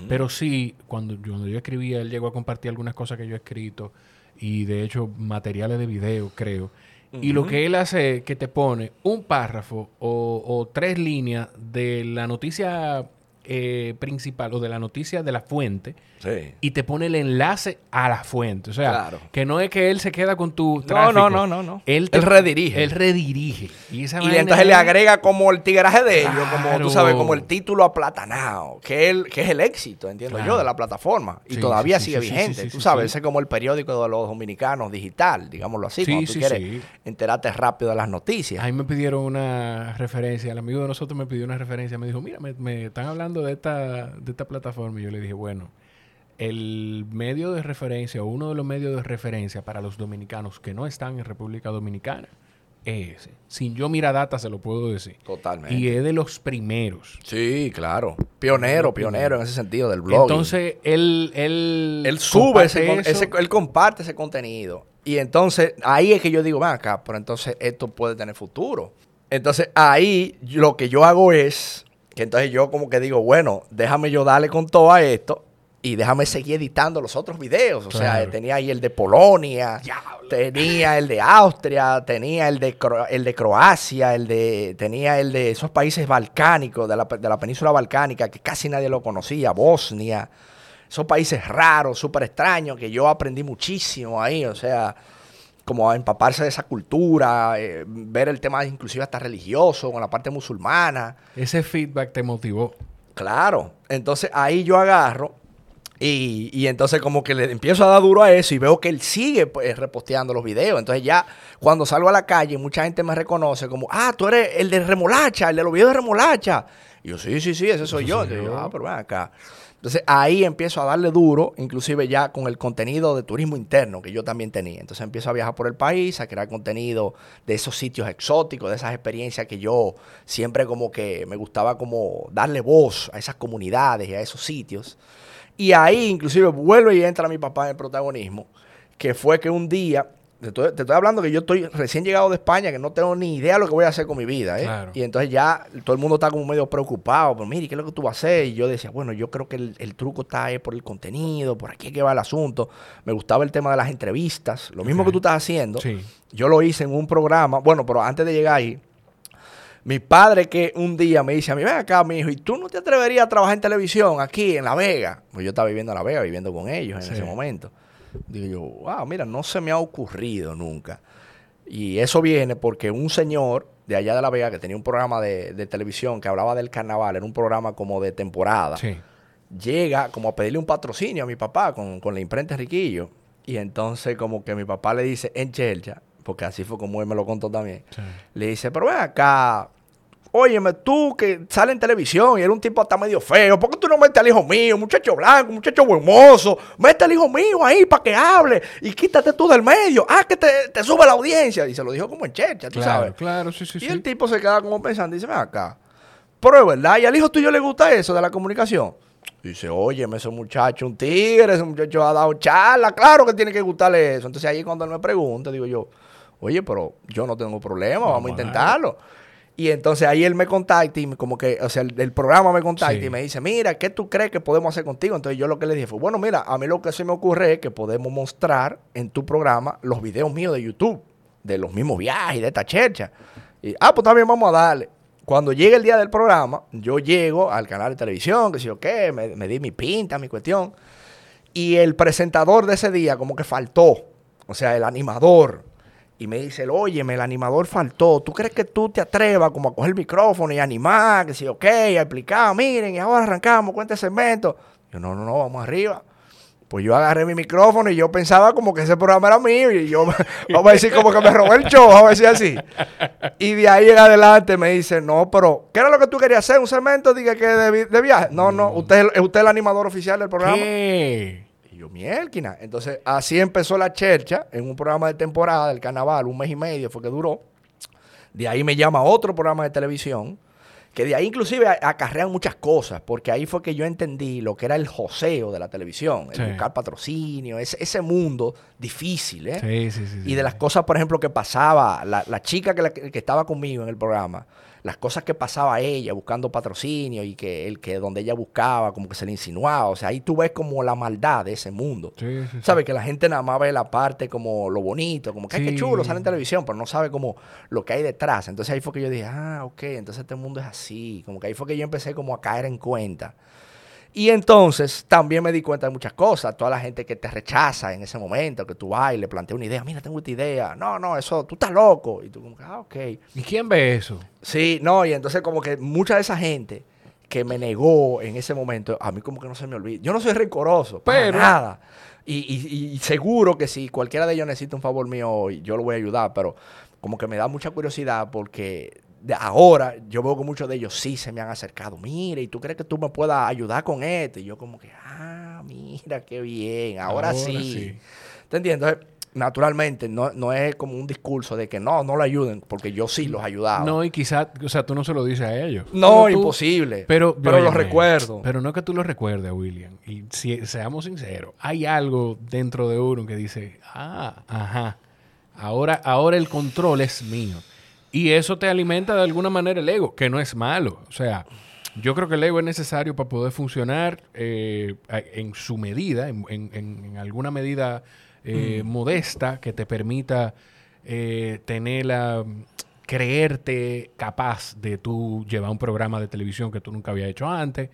B: pero sí, cuando yo, cuando yo escribía, él llegó a compartir algunas cosas que yo he escrito y de hecho materiales de video, creo. Y lo que él hace es que te pone un párrafo o, tres líneas de la noticia eh, principal o de la noticia de la fuente y te pone el enlace a la fuente. O sea, que no es que él se queda con tu tráfico.
A: No, no, no, no.
B: Él, redirige. Él redirige.
A: Y, entonces le agrega como el tigraje de ellos, como tú sabes, como el título aplatanado, que, el, que es el éxito, entiendo yo, de la plataforma. Y todavía sigue vigente. tú sabes, ese es como el periódico de los dominicanos digital, digámoslo así, cuando tú quieres enterarte rápido de las noticias.
B: Ahí me pidieron una referencia, el amigo de nosotros me pidió una referencia, me dijo, mira, me, me están hablando de esta, de esta plataforma. Y yo le dije, bueno el medio de referencia o uno de los medios de referencia para los dominicanos que no están en República Dominicana es ese. Sin yo mirar data se lo puedo decir.
A: Totalmente.
B: Y es de los primeros.
A: Sí, claro. Pionero, pionero en ese sentido del blog.
B: Entonces, él, él,
A: él sube ese, ese, él comparte ese contenido. Y entonces, ahí es que yo digo, va acá, pero entonces esto puede tener futuro. Entonces, ahí lo que yo hago es que entonces yo como que digo, bueno, déjame yo darle con todo a esto y déjame seguir editando los otros videos. O sea, tenía ahí el de Polonia, tenía el de Austria, tenía el de, el de Croacia, el de, tenía el de esos países balcánicos, de la, de la península balcánica, que casi nadie lo conocía, Bosnia. Esos países raros, súper extraños, que yo aprendí muchísimo ahí. O sea, como a empaparse de esa cultura, eh, ver el tema inclusive hasta religioso, con la parte musulmana.
B: Ese feedback te motivó.
A: Claro. Entonces ahí yo agarro y, y, entonces como que le empiezo a dar duro a eso y veo que él sigue pues, reposteando los videos. Entonces ya cuando salgo a la calle mucha gente me reconoce como, ah, tú eres el de remolacha, el de los videos de remolacha. Y yo, sí, sí, sí, ese soy yo. ah, pero ven acá. Entonces ahí empiezo a darle duro, inclusive ya con el contenido de turismo interno que yo también tenía. Entonces empiezo a viajar por el país, a crear contenido de esos sitios exóticos, de esas experiencias que yo siempre como que me gustaba como darle voz a esas comunidades y a esos sitios. Y ahí inclusive vuelve y entra mi papá en el protagonismo, que fue que un día te estoy, hablando que yo estoy recién llegado de España, que no tengo ni idea de lo que voy a hacer con mi vida. ¿eh? Y entonces ya todo el mundo está como medio preocupado. Pero mire, ¿qué es lo que tú vas a hacer? Y yo decía, bueno, yo creo que el, truco está ahí por el contenido, por aquí que va el asunto. Me gustaba el tema de las entrevistas. Lo mismo que tú estás haciendo. Yo lo hice en un programa. Bueno, pero antes de llegar ahí, mi padre que un día me dice a mí, ven acá, mi hijo, ¿y tú no te atreverías a trabajar en televisión aquí en La Vega? Pues yo estaba viviendo en La Vega, viviendo con ellos en ese momento. Digo yo, wow, mira, no se me ha ocurrido nunca. Y eso viene porque un señor de allá de La Vega que tenía un programa de, televisión que hablaba del carnaval, era un programa como de temporada, llega como a pedirle un patrocinio a mi papá con, la imprenta Riquillo. Y entonces como que mi papá le dice en Chelcha, porque así fue como él me lo contó también, le dice, pero ven acá, Óyeme, tú que sale en televisión y eres un tipo hasta medio feo, ¿por qué tú no metes al hijo mío, muchacho blanco, muchacho buen mozo? Mete al hijo mío ahí para que hable y quítate tú del medio. Ah, que te, sube la audiencia. Y se lo dijo como en checha, tú sabes.
B: Claro, sí, sí.
A: Y el tipo se queda como pensando y dice, ven acá. Pero es verdad, ¿y al hijo tuyo le gusta eso de la comunicación? Dice, óyeme, ese muchacho, un tigre, ese muchacho ha dado charla, claro que tiene que gustarle eso. Entonces ahí cuando él me pregunta, digo yo, oye, pero yo no tengo problema, vamos, a intentarlo. Y entonces ahí él me contacta y como que, o sea, el, programa me contacta y me dice, mira, ¿qué tú crees que podemos hacer contigo? Entonces yo lo que le dije fue, bueno, mira, a mí lo que se me ocurre es que podemos mostrar en tu programa los videos míos de YouTube, de los mismos viajes, de esta chercha. Y, ah, pues también vamos a darle. Cuando llegue el día del programa, yo llego al canal de televisión, que si yo qué, me, me di mi pinta, mi cuestión. Y el presentador de ese día como que faltó. O sea, el animador y me dice, óyeme, el animador faltó. ¿Tú crees que tú te atrevas como a coger el micrófono y animar, que sí, ok, a explicar, miren, y ahora arrancamos, cuenta el segmento? Yo, no, no, no, vamos arriba. Pues yo agarré mi micrófono y yo pensaba como que ese programa era mío y yo, vamos a decir como que me robé el show, vamos a decir así. Y de ahí en adelante me dice, no, pero, ¿qué era lo que tú querías hacer? ¿Un segmento? Diga que de, viaje. No, no, usted, usted es el animador oficial del programa.
B: ¿Qué?
A: Mielquina. Entonces, así empezó la chercha en un programa de temporada del carnaval, un mes y medio fue que duró. De ahí me llama otro programa de televisión, que de ahí inclusive acarrean muchas cosas, porque ahí fue que yo entendí lo que era el joseo de la televisión, el buscar patrocinio, ese, ese mundo difícil, ¿eh?
B: Sí, sí, sí,
A: y de las cosas, por ejemplo, que pasaba, la, la chica que, que estaba conmigo en el programa, las cosas que pasaba ella buscando patrocinio y que el que donde ella buscaba como que se le insinuaba. O sea, ahí tú ves como la maldad de ese mundo. Sí, ¿Sabes? Que la gente nada más ve la parte como lo bonito, como que, es chulo, sale en televisión, pero no sabe como lo que hay detrás. Entonces ahí fue que yo dije, ah, ok, entonces este mundo es así. Como que ahí fue que yo empecé como a caer en cuenta y entonces también me di cuenta de muchas cosas. Toda la gente que te rechaza en ese momento, que tú vas y le planteas una idea, mira, tengo esta idea. No, no, eso, tú estás loco. Y tú como, ah, ok.
B: ¿Y quién ve eso?
A: Sí, no, y entonces como que mucha de esa gente que me negó en ese momento, a mí como que no se me olvida. Yo no soy rencoroso, pero nada. Y, y, seguro que si cualquiera de ellos necesita un favor mío, yo lo voy a ayudar, pero como que me da mucha curiosidad porque de ahora yo veo que muchos de ellos sí se me han acercado. Mire, ¿y tú crees que tú me puedas ayudar con esto? Y yo como que, ah, mira, qué bien, ahora, sí. ¿Te entiendes? naturalmente, no, no es como un discurso de que no, no lo ayuden, porque yo sí los ayudaba.
B: No, y quizás, o sea, tú no se lo dices a ellos.
A: No, imposible.
B: Pero,
A: pero lo recuerdo.
B: Pero no es que tú lo recuerdes, William. Y si seamos sinceros, hay algo dentro de uno que dice, ah, ajá, ahora, ahora el control es mío. Y eso te alimenta de alguna manera el ego, que no es malo. O sea, yo creo que el ego es necesario para poder funcionar eh, en su medida, en, alguna medida eh, mm. modesta que te permita eh, tener la creerte capaz de tú llevar un programa de televisión que tú nunca habías hecho antes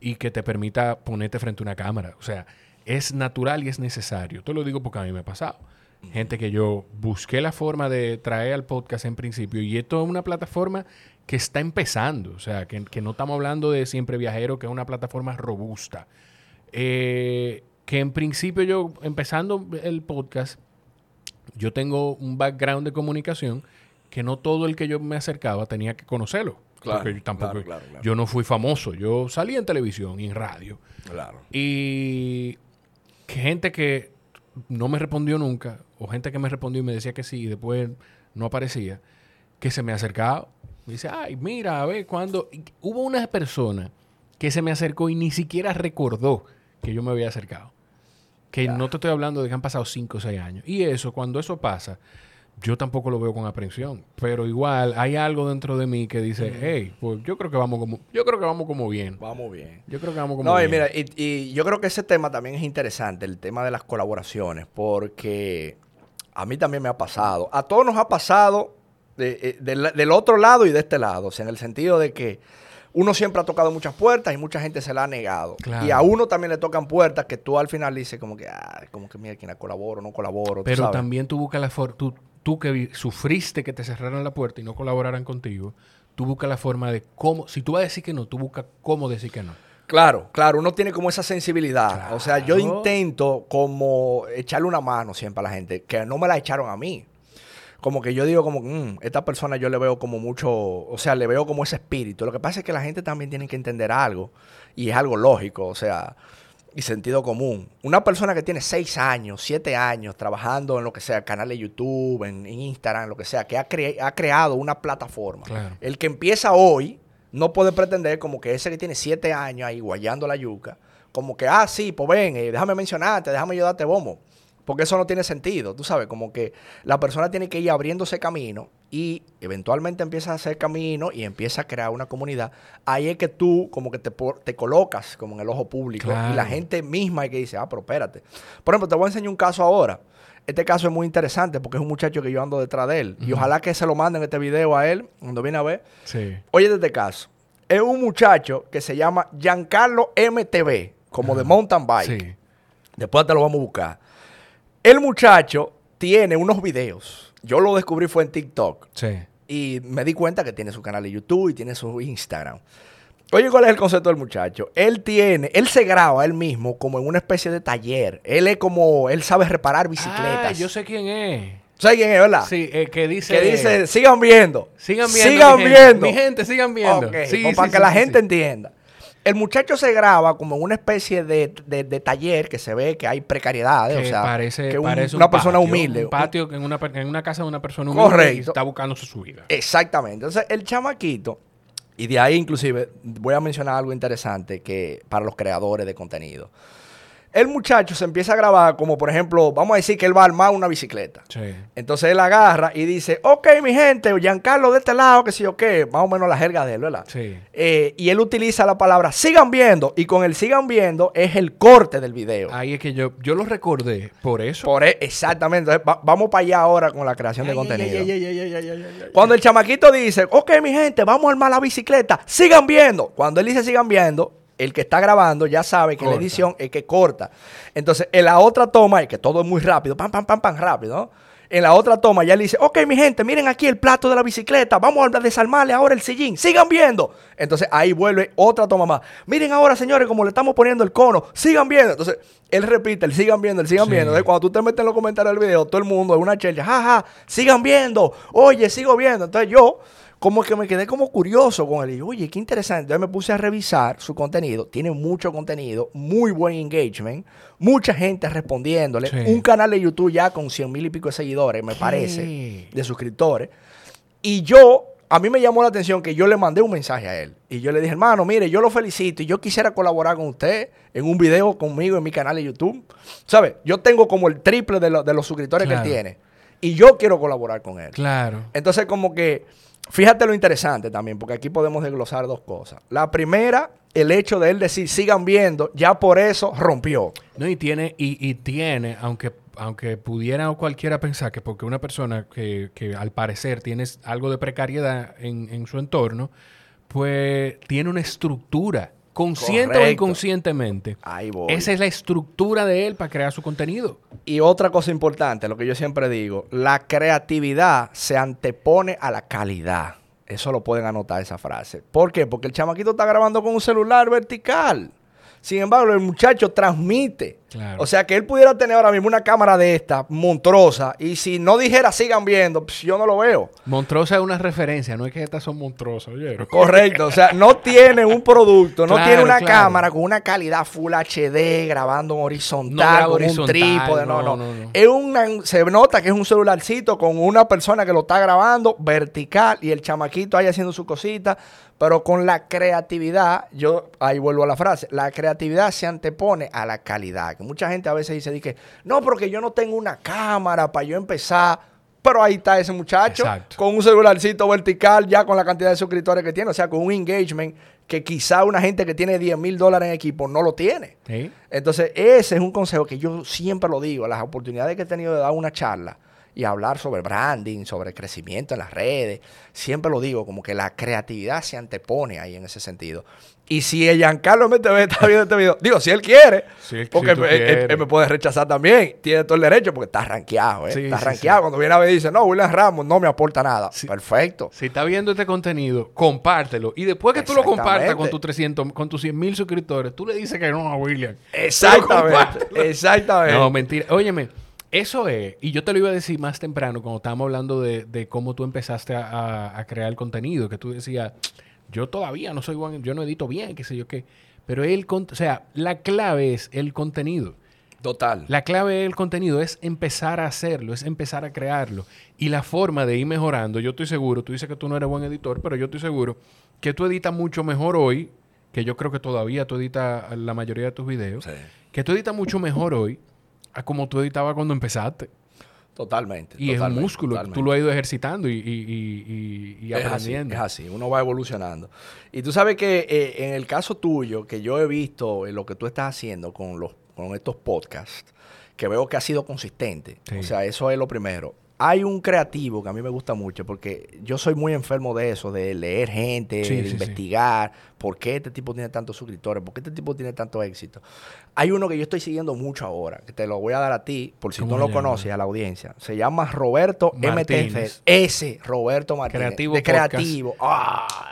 B: y que te permita ponerte frente a una cámara. O sea, es natural y es necesario. Te lo digo porque a mí me ha pasado. Gente que yo busqué la forma de traer al podcast en principio. Y esto es una plataforma que está empezando. O sea, que, no estamos hablando de Siempre Viajero, que es una plataforma robusta. Eh, que en principio yo, empezando el podcast, yo tengo un background de comunicación que no todo el que yo me acercaba tenía que conocerlo. Claro, porque yo tampoco, yo no fui famoso, yo salí en televisión y en radio.
A: Claro.
B: Y gente que no me respondió nunca, o gente que me respondió y me decía que sí, y después no aparecía, que se me acercaba. Me dice, ay, mira, a ver, cuando. Hubo una persona que se me acercó y ni siquiera recordó que yo me había acercado. Que no te estoy hablando de que han pasado 5 o 6 años. Y eso, cuando eso pasa, yo tampoco lo veo con aprensión. Pero igual hay algo dentro de mí que dice, hey, pues yo creo que vamos como, yo creo que vamos como bien.
A: Vamos bien.
B: Yo creo que vamos como
A: bien.
B: No,
A: y mira, y, yo creo que ese tema también es interesante, el tema de las colaboraciones, porque a mí también me ha pasado. A todos nos ha pasado eh, del otro lado y de este lado. O sea, en el sentido de que uno siempre ha tocado muchas puertas y mucha gente se la ha negado. Y a uno también le tocan puertas que tú al final dices como que, ah, como que mira, quién colaboro, no colaboro.
B: Pero también tú buscas la forma, tú que sufriste que te cerraran la puerta y no colaboraran contigo, tú buscas la forma de cómo, si tú vas a decir que no, tú buscas cómo decir que no.
A: Claro, claro, uno tiene como esa sensibilidad. O sea, yo intento como echarle una mano siempre a la gente, que no me la echaron a mí. Como que yo digo como, mm, esta persona yo le veo como mucho, o sea, le veo como ese espíritu. Lo que pasa es que la gente también tiene que entender algo, y es algo lógico, o sea, y sentido común. Una persona que tiene seis años, siete años trabajando en lo que sea, canal de YouTube, en, Instagram, en lo que sea, que ha, ha creado una plataforma. El que empieza hoy no puede pretender como que ese que tiene siete años ahí guayando la yuca, como que, ah, sí, pues ven, eh, déjame mencionarte, déjame ayudarte, bombo. Porque eso no tiene sentido, tú sabes, como que la persona tiene que ir abriéndose camino y eventualmente empieza a hacer camino y empieza a crear una comunidad. Ahí es que tú como que te, te colocas como en el ojo público y la gente misma es que dice, ah, pero espérate. Por ejemplo, te voy a enseñar un caso ahora. Este caso es muy interesante porque es un muchacho que yo ando detrás de él. Y ojalá que se lo manden este video a él cuando viene a ver.
B: Sí.
A: Oye, este caso. Es un muchacho que se llama Giancarlo MTV, como de mountain bike. Sí. Después te lo vamos a buscar. El muchacho tiene unos videos. Yo lo descubrí fue en TikTok.
B: Sí.
A: Y me di cuenta que tiene su canal de YouTube y tiene su Instagram. Oye, ¿cuál es el concepto del muchacho? Él tiene, él se graba él mismo como en una especie de taller. Él es como, él sabe reparar bicicletas. Ah,
B: yo sé quién es.
A: ¿Sabes quién es, verdad?
B: Sí, eh, que dice.
A: Que dice, sigan viendo.
B: Sigan viendo.
A: Sigan viendo.
B: Mi gente, sigan viendo.
A: Sí, pues para que la gente entienda. El muchacho se graba como en una especie de, taller que se ve que hay precariedad. o sea,
B: parece,
A: que
B: una
A: persona humilde.
B: Un patio en una, en una casa de una persona humilde Correcto. está buscando su vida.
A: Exactamente. Entonces, el chamaquito, y de ahí inclusive voy a mencionar algo interesante que para los creadores de contenido el muchacho se empieza a grabar como, por ejemplo, vamos a decir que él va a armar una bicicleta. Entonces él agarra y dice, ok, mi gente, Giancarlo de este lado, que sí o qué, más o menos la jerga de él, ¿verdad?
B: Sí.
A: Eh, y él utiliza la palabra sigan viendo, y con el sigan viendo es el corte del video.
B: Ahí es que yo, yo lo recordé, por eso.
A: Por e, exactamente. vamos para allá ahora con la creación de contenido. Cuando el chamaquito dice, ok, mi gente, vamos a armar la bicicleta, sigan viendo. Cuando él dice sigan viendo, el que está grabando ya sabe que la edición es que corta. Entonces, en la otra toma, es que todo es muy rápido, pam, pam, pam, pam, rápido, ¿no? En la otra toma ya le dice, ok, mi gente, miren aquí el plato de la bicicleta, vamos a desarmarle ahora el sillín, sigan viendo. Entonces ahí vuelve otra toma más. Miren ahora, señores, como le estamos poniendo el cono, sigan viendo. Entonces él repite, el sigan viendo, el sigan viendo. Entonces, cuando tú te metes en los comentarios del video, todo el mundo es una chelcha, jaja, sigan viendo, oye, sigo viendo. Entonces yo como que me quedé como curioso con él. Y oye, qué interesante. Entonces me puse a revisar su contenido. Tiene mucho contenido, muy buen engagement, mucha gente respondiéndole. Un canal de YouTube ya con 100 mil y pico de seguidores, me parece, de suscriptores. Y yo, a mí me llamó la atención que yo le mandé un mensaje a él. Y yo le dije, hermano, mire, yo lo felicito y yo quisiera colaborar con usted en un video conmigo en mi canal de YouTube. ¿Sabe? Yo tengo como el triple de, los suscriptores que él tiene. Y yo quiero colaborar con él.
B: Claro.
A: Entonces, como que Fíjate lo interesante también, porque aquí podemos desglosar dos cosas. La primera, el hecho de él decir, sigan viendo, ya por eso rompió.
B: No, y tiene, y, tiene, aunque, aunque pudiera cualquiera pensar que porque una persona que, al parecer tiene algo de precariedad en, en su entorno, pues tiene una estructura consciente o inconscientemente.
A: Ahí voy.
B: Esa es la estructura de él para crear su contenido.
A: Y otra cosa importante, lo que yo siempre digo, la creatividad se antepone a la calidad. Eso lo pueden anotar esa frase. ¿Por qué? Porque el chamaquito está grabando con un celular vertical. Sin embargo, el muchacho transmite. O sea, que él pudiera tener ahora mismo una cámara de esta, monstruosa, y si no dijera sigan viendo, pues yo no lo veo.
B: Monstruosa es una referencia, no es que estas son monstruosas, oye.
A: Correcto, o sea, no tiene un producto, no tiene una cámara con una calidad Full HD, grabando en horizontal, con un trípode, no no, no, Es una, se nota que es un celularcito con una persona que lo está grabando vertical y el chamaquito ahí haciendo su cosita. Pero con la creatividad, yo ahí vuelvo a la frase, la creatividad se antepone a la calidad. Que mucha gente a veces dice, que no, porque yo no tengo una cámara para yo empezar. Pero ahí está ese muchacho con un celularcito vertical, ya con la cantidad de suscriptores que tiene, o sea, con un engagement que quizá una gente que tiene 10 mil dólares en equipo no lo tiene. Entonces, ese es un consejo que yo siempre lo digo, las oportunidades que he tenido de dar una charla y hablar sobre branding, sobre crecimiento en las redes. Siempre lo digo, como que la creatividad se antepone ahí en ese sentido. Y si el Giancarlo MTV está viendo este video, digo, si él quiere, porque él, me puede rechazar también, tiene todo el derecho porque está rankeado, ¿eh? está rankeado. Cuando viene a ver dice, no, William Ramos no me aporta nada. Perfecto.
B: Si está viendo este contenido, compártelo. Y después que tú lo compartas con tus 300, con tus 100 mil suscriptores, tú le dices que no a William.
A: Exactamente. Exactamente.
B: No, mentira. Óyeme. Eso es, y yo te lo iba a decir más temprano cuando estábamos hablando de, cómo tú empezaste a, crear el contenido, que tú decías, yo todavía no soy buen, yo no edito bien, qué sé yo qué, pero el, o sea, la clave es el contenido.
A: Total.
B: La clave del contenido es empezar a hacerlo, es empezar a crearlo. Y la forma de ir mejorando, yo estoy seguro, tú dices que tú no eres buen editor, pero yo estoy seguro que tú editas mucho mejor hoy, que yo creo que todavía tú editas la mayoría de tus videos, que tú editas mucho mejor hoy como tú editabas cuando empezaste.
A: Totalmente.
B: Y
A: es
B: un músculo, tú lo has ido ejercitando y, aprendiendo.
A: es así, uno va evolucionando. Y tú sabes que eh, en el caso tuyo, que yo he visto en lo que tú estás haciendo con, los, con estos podcasts, que veo que ha sido consistente. O sea, eso es lo primero hay un creativo que a mí me gusta mucho porque yo soy muy enfermo de eso, de leer gente, de investigar por qué este tipo tiene tantos suscriptores, por qué este tipo tiene tanto éxito. Hay uno que yo estoy siguiendo mucho ahora, que te lo voy a dar a ti, por si no lo conoces, a la audiencia. Se llama Roberto MTF. Ese, Roberto Martínez.
B: Creativo
A: de creativo.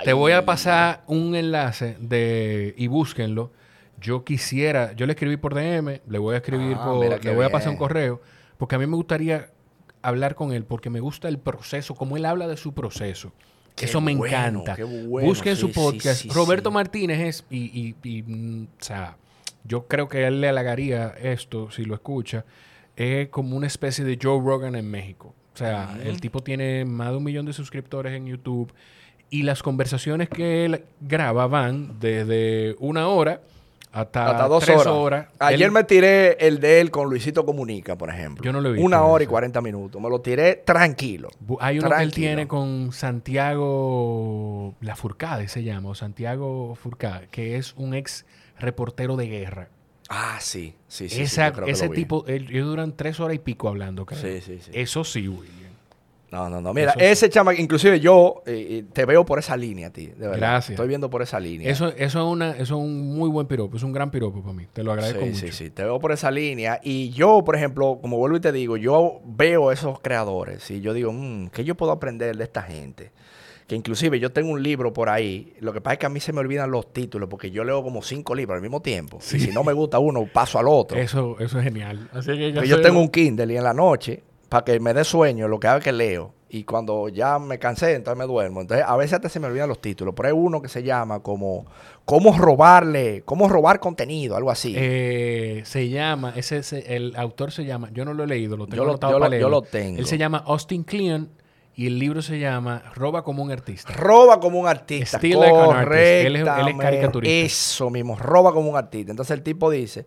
B: Te voy a pasar un enlace de y búsquenlo. Yo quisiera, yo le escribí por DM, le voy a escribir ah, por, le voy a pasar un correo, porque a mí me gustaría hablar con él porque me gusta el proceso, como él habla de su proceso. Eso me encanta. Busquen su podcast. Roberto Martínez es, y, y, mm, o sea, yo creo que él le halagaría esto si lo escucha. Es como una especie de Joe Rogan en México. O sea, el tipo tiene más de un millón de suscriptores en YouTube y las conversaciones que él graba van desde una hora hasta, dos horas.
A: Ayer me tiré el de él con Luisito Comunica, por ejemplo. Yo no lo he visto. Una hora y cuarenta minutos. Me lo tiré tranquilo.
B: Hay uno que él tiene con Santiago La Furcade, se llama, o Santiago Furcade, que es un ex reportero de guerra.
A: Ah, sí, sí, sí.
B: ese tipo, ellos duran tres horas y pico hablando, creo. Sí, sí, sí. Eso sí, William.
A: No, no, no. Mira, ese chama, inclusive yo eh, eh, te veo por esa línea, ti. De verdad. Gracias. Estoy viendo por esa línea.
B: Eso, eso, es una, eso es un muy buen piropo, es un gran piropo para mí. Te lo agradezco mucho. Sí, sí,
A: te veo por esa línea. Y yo, por ejemplo, como vuelvo y te digo, yo veo esos creadores y yo digo, mmm, ¿qué yo puedo aprender de esta gente? que inclusive yo tengo un libro por ahí. Lo que pasa es que a mí se me olvidan los títulos porque yo leo como cinco libros al mismo tiempo. Y si no me gusta uno, paso al otro.
B: Eso, eso es genial. Así que
A: yo, yo tengo un Kindle y en la noche, para que me dé sueño, lo que hago es que leo y cuando ya me cansé, entonces me duermo. Entonces, a veces hasta se me olvidan los títulos, pero hay uno que se llama como ¿Cómo robarle? ¿Cómo robar contenido? Algo así.
B: Eh, se llama, ese, el autor se llama, yo no lo he leído, lo tengo
A: yo lo, yo lo tengo.
B: Él se llama Austin Kleon y el libro se llama Roba como un artista.
A: Roba como un artista. Correcto. Él, él es caricaturista. Eso mismo, roba como un artista. Entonces el tipo dice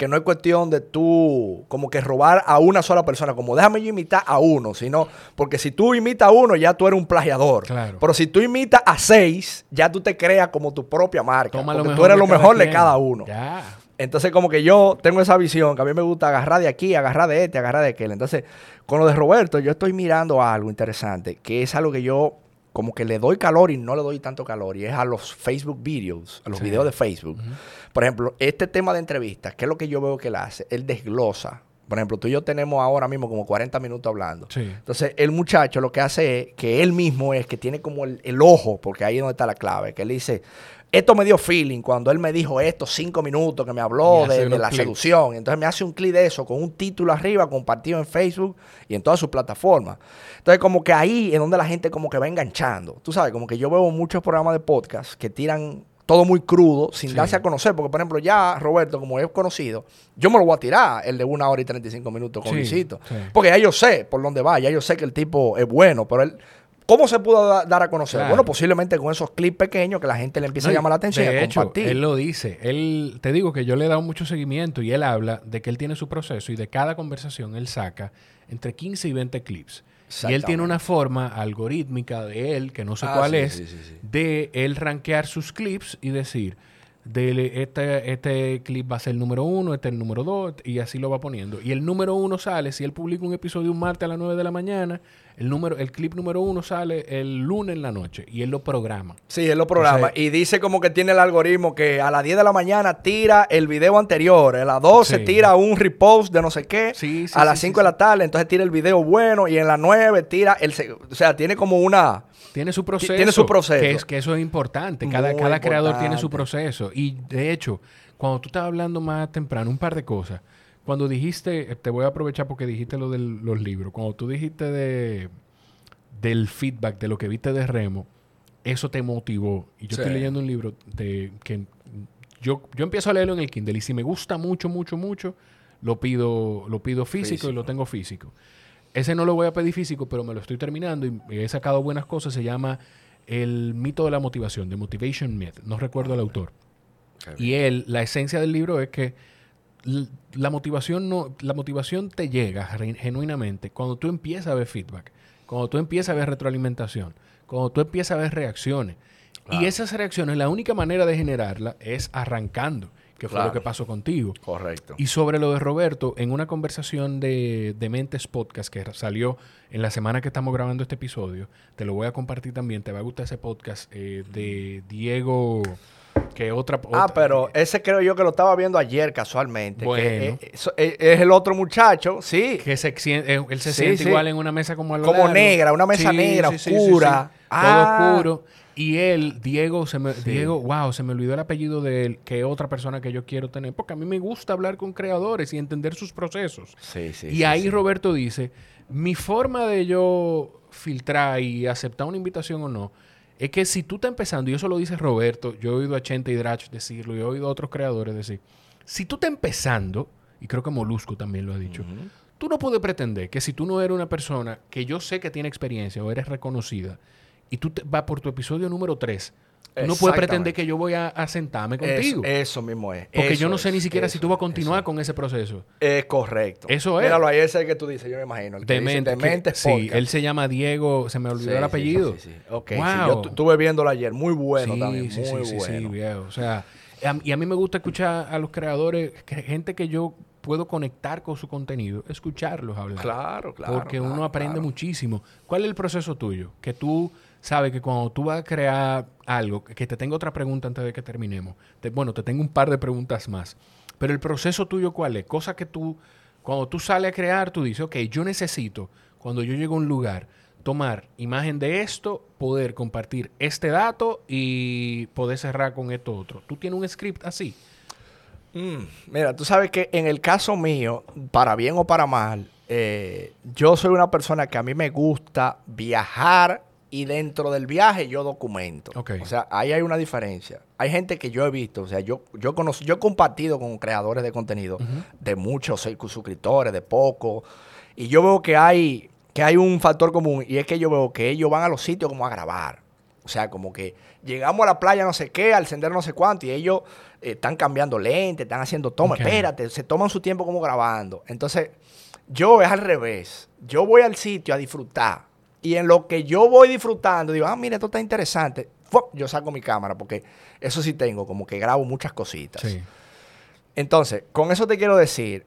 A: que no es cuestión de tú como que robar a una sola persona, como déjame yo imitar a uno, sino porque si tú imitas a uno ya tú eres un plagiador. Pero si tú imitas a seis, ya tú te creas como tu propia marca, porque tú eres lo mejor de cada uno. Entonces como que yo tengo esa visión, que a mí me gusta agarrar de aquí, agarrar de este, agarrar de aquel. Entonces, con lo de Roberto, yo estoy mirando algo interesante, que es algo que yo como que le doy calor y no le doy tanto calor, y es a los Facebook videos, a los videos de Facebook. Por ejemplo, este tema de entrevistas, ¿qué es lo que yo veo que él hace? Él desglosa. Por ejemplo, tú y yo tenemos ahora mismo como 40 minutos hablando. Entonces, el muchacho lo que hace es que él mismo es que tiene como el, el ojo, porque ahí es donde está la clave, que él dice, esto me dio feeling cuando él me dijo esto, cinco minutos, que me habló de, la seducción. Entonces me hace un clic de eso con un título arriba compartido en Facebook y en todas sus plataformas. Entonces como que ahí es donde la gente como que va enganchando. Tú sabes, como que yo veo muchos programas de podcast que tiran todo muy crudo, sin darse a conocer. Porque, por ejemplo, ya Roberto, como es conocido, yo me lo voy a tirar, el de una hora y 35 minutos con visito. Porque ya yo sé por dónde va, ya yo sé que el tipo es bueno, pero él ¿Cómo se pudo dar a conocer? Bueno, posiblemente con esos clips pequeños que la gente le empieza a llamar la atención
B: de hecho, Él lo dice. Él, te digo que yo le he dado mucho seguimiento y él habla de que él tiene su proceso y de cada conversación él saca entre 15 y 20 clips. Y él tiene una forma algorítmica de él, que no sé ah, cuál es, de él rankear sus clips y decir, de este, este clip va a ser el número uno, este es el número dos, y así lo va poniendo. Y el número uno sale, si él publica un episodio un martes a las 9 de la mañana, el, número, el clip número uno sale el lunes en la noche y él lo programa.
A: Sí, él lo programa. y dice como que tiene el algoritmo que a las 10 de la mañana tira el video anterior, a las 12 tira un repost de no sé qué, a las 5 de la tarde entonces tira el video bueno y en las 9 tira el... O sea, tiene como una...
B: Tiene su proceso.
A: Tiene su proceso.
B: Que, es, que eso es importante. Cada, cada creador tiene su proceso. Y de hecho, cuando tú estabas hablando más temprano, un par de cosas. Cuando dijiste, eh, te voy a aprovechar porque dijiste lo de los libros. Cuando tú dijiste de del feedback de lo que viste de Remo, eso te motivó. Y yo estoy leyendo un libro de que yo, yo empiezo a leerlo en el Kindle y si me gusta mucho, mucho, mucho, lo pido, lo pido físico, y lo tengo físico. Ese no lo voy a pedir físico, pero me lo estoy terminando y he sacado buenas cosas. Se llama El mito de la motivación, The Motivation Myth. No recuerdo el autor. Y él, la esencia del libro es que la motivación no, la motivación te llega genuinamente cuando tú empiezas a ver feedback, cuando tú empiezas a ver retroalimentación, cuando tú empiezas a ver reacciones. Y esas reacciones, la única manera de generarla es arrancando, que fue lo que pasó contigo.
A: Correcto.
B: Y sobre lo de Roberto, en una conversación de, de Mentes Podcast que salió en la semana que estamos grabando este episodio, te lo voy a compartir también, te va a gustar ese podcast eh, de Diego que otra,
A: Ah, pero ese creo yo que lo estaba viendo ayer casualmente. Bueno. es, el otro muchacho, sí.
B: Que se, eh, él se siente igual en una mesa como
A: Como negra, una mesa negra, oscura.
B: Todo ah. oscuro. Y él, Diego, se me, Diego, wow, se me olvidó el apellido de él, que otra persona que yo quiero tener, porque a mí me gusta hablar con creadores y entender sus procesos.
A: Sí, sí.
B: Y ahí Roberto dice, mi forma de yo filtrar y aceptar una invitación o no, es que si tú estás empezando, y eso lo dice Roberto, yo he oído a Chente y Drach decirlo, y he oído a otros creadores decir, si tú estás empezando, y creo que Molusco también lo ha dicho, tú no puedes pretender que si tú no eres una persona que yo sé que tiene experiencia o eres reconocida, y tú te, vas por tu episodio número 3, no puedes pretender que yo voy a, sentarme contigo.
A: Eso, mismo es.
B: Porque yo no sé ni siquiera si tú vas a continuar con ese proceso.
A: Es correcto.
B: Eso es.
A: Míralo ahí, ese que tú dices, yo me imagino. El
B: Demente. sí, él se llama Diego, se me olvidó el apellido. Sí, sí,
A: sí. Ok, yo estuve viéndolo ayer. Muy bueno también, muy bueno.
B: Sí, viejo. O sea, y a mí me gusta escuchar a los creadores, gente que yo puedo conectar con su contenido, escucharlos hablar.
A: Claro, claro.
B: Porque uno aprende muchísimo. ¿Cuál es el proceso tuyo? Que tú sabe que cuando tú vas a crear algo, que te tengo otra pregunta antes de que terminemos. bueno, te tengo un par de preguntas más. Pero el proceso tuyo, ¿cuál es? Cosa que tú, cuando tú sales a crear, tú dices, ok, yo necesito, cuando yo llego a un lugar, tomar imagen de esto, poder compartir este dato y poder cerrar con esto otro. ¿Tú tienes un script así?
A: Mm, mira, tú sabes que en el caso mío, para bien o para mal, eh, yo soy una persona que a mí me gusta viajar y dentro del viaje yo documento. O sea, ahí hay una diferencia. Hay gente que yo he visto, o sea, yo, yo, conozco, yo he compartido con creadores de contenido de muchos suscriptores, de pocos, y yo veo que hay, que hay un factor común y es que yo veo que ellos van a los sitios como a grabar. O sea, como que llegamos a la playa no sé qué, al sendero no sé cuánto, y ellos eh, están cambiando lentes, están haciendo tomas, espérate, se toman su tiempo como grabando. Entonces, yo es al revés. Yo voy al sitio a disfrutar y en lo que yo voy disfrutando, digo, ah, mira, esto está interesante. Yo saco mi cámara porque eso sí tengo, como que grabo muchas cositas. Entonces, con eso te quiero decir,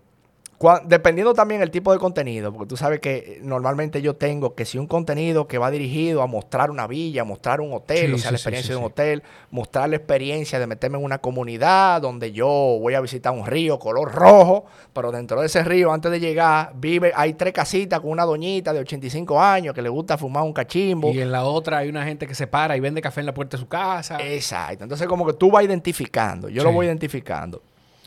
A: dependiendo también el tipo de contenido, porque tú sabes que normalmente yo tengo que si un contenido que va dirigido a mostrar una villa, mostrar un hotel, o sea, la experiencia de un hotel, mostrar la experiencia de meterme en una comunidad donde yo voy a visitar un río color rojo, pero dentro de ese río, antes de llegar, vive, hay tres casitas con una doñita de 85 años que le gusta fumar un cachimbo.
B: Y en la otra hay una gente que se para y vende café en la puerta de su casa.
A: Exacto. Entonces, como que tú vas identificando, yo lo voy identificando.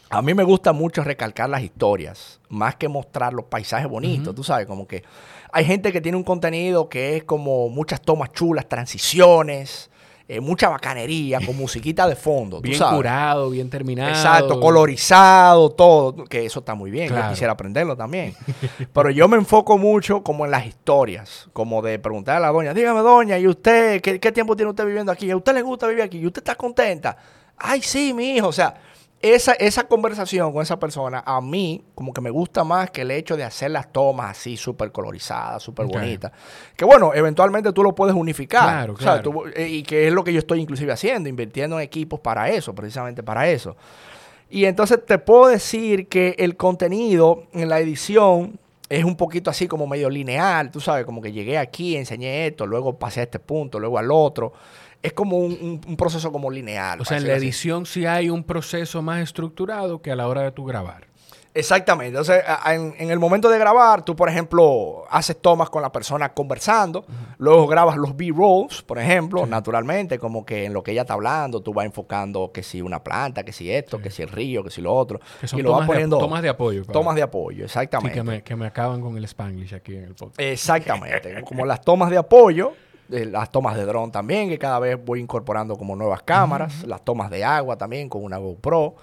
A: A mí me gusta mucho recalcar las historias, más que mostrar los paisajes bonitos, tú sabes, como que hay gente que tiene un contenido que es como muchas tomas chulas, transiciones, eh, mucha bacanería, con musiquita de fondo.
B: bien curado, bien terminado.
A: Exacto, colorizado, todo, que eso está muy bien, yo quisiera aprenderlo también. Pero yo me enfoco mucho como en las historias, como de preguntar a la doña, dígame doña, ¿y usted qué, qué tiempo tiene usted viviendo aquí? ¿A usted le gusta vivir aquí? ¿Y usted está contenta? Ay, sí, mi hijo, o sea esa, esa conversación con esa persona, a mí, como que me gusta más que el hecho de hacer las tomas así, súper colorizadas, súper bonitas. Que bueno, eventualmente tú lo puedes unificar. Claro, eh, y que es lo que yo estoy inclusive haciendo, invirtiendo en equipos para eso, precisamente para eso. Y entonces te puedo decir que el contenido en la edición es un poquito así como medio lineal, tú sabes, como que llegué aquí, enseñé esto, luego pasé a este punto, luego al otro es como un, proceso como lineal.
B: O sea, en la edición sí hay un proceso más estructurado que a la hora de tu grabar.
A: Exactamente. Entonces, en, el momento de grabar, tú, por ejemplo, haces tomas con la persona conversando, luego grabas los B-rolls, por ejemplo, naturalmente, como que en lo que ella está hablando, tú vas enfocando que si una planta, que si esto, que si el río, que si lo otro.
B: y lo vas poniendo. tomas de apoyo.
A: Tomas de apoyo, exactamente.
B: que, me, acaban con el spanglish aquí en el podcast.
A: Exactamente. como las tomas de apoyo las tomas de dron también, que cada vez voy incorporando como nuevas cámaras, las tomas de agua también con una GoPro.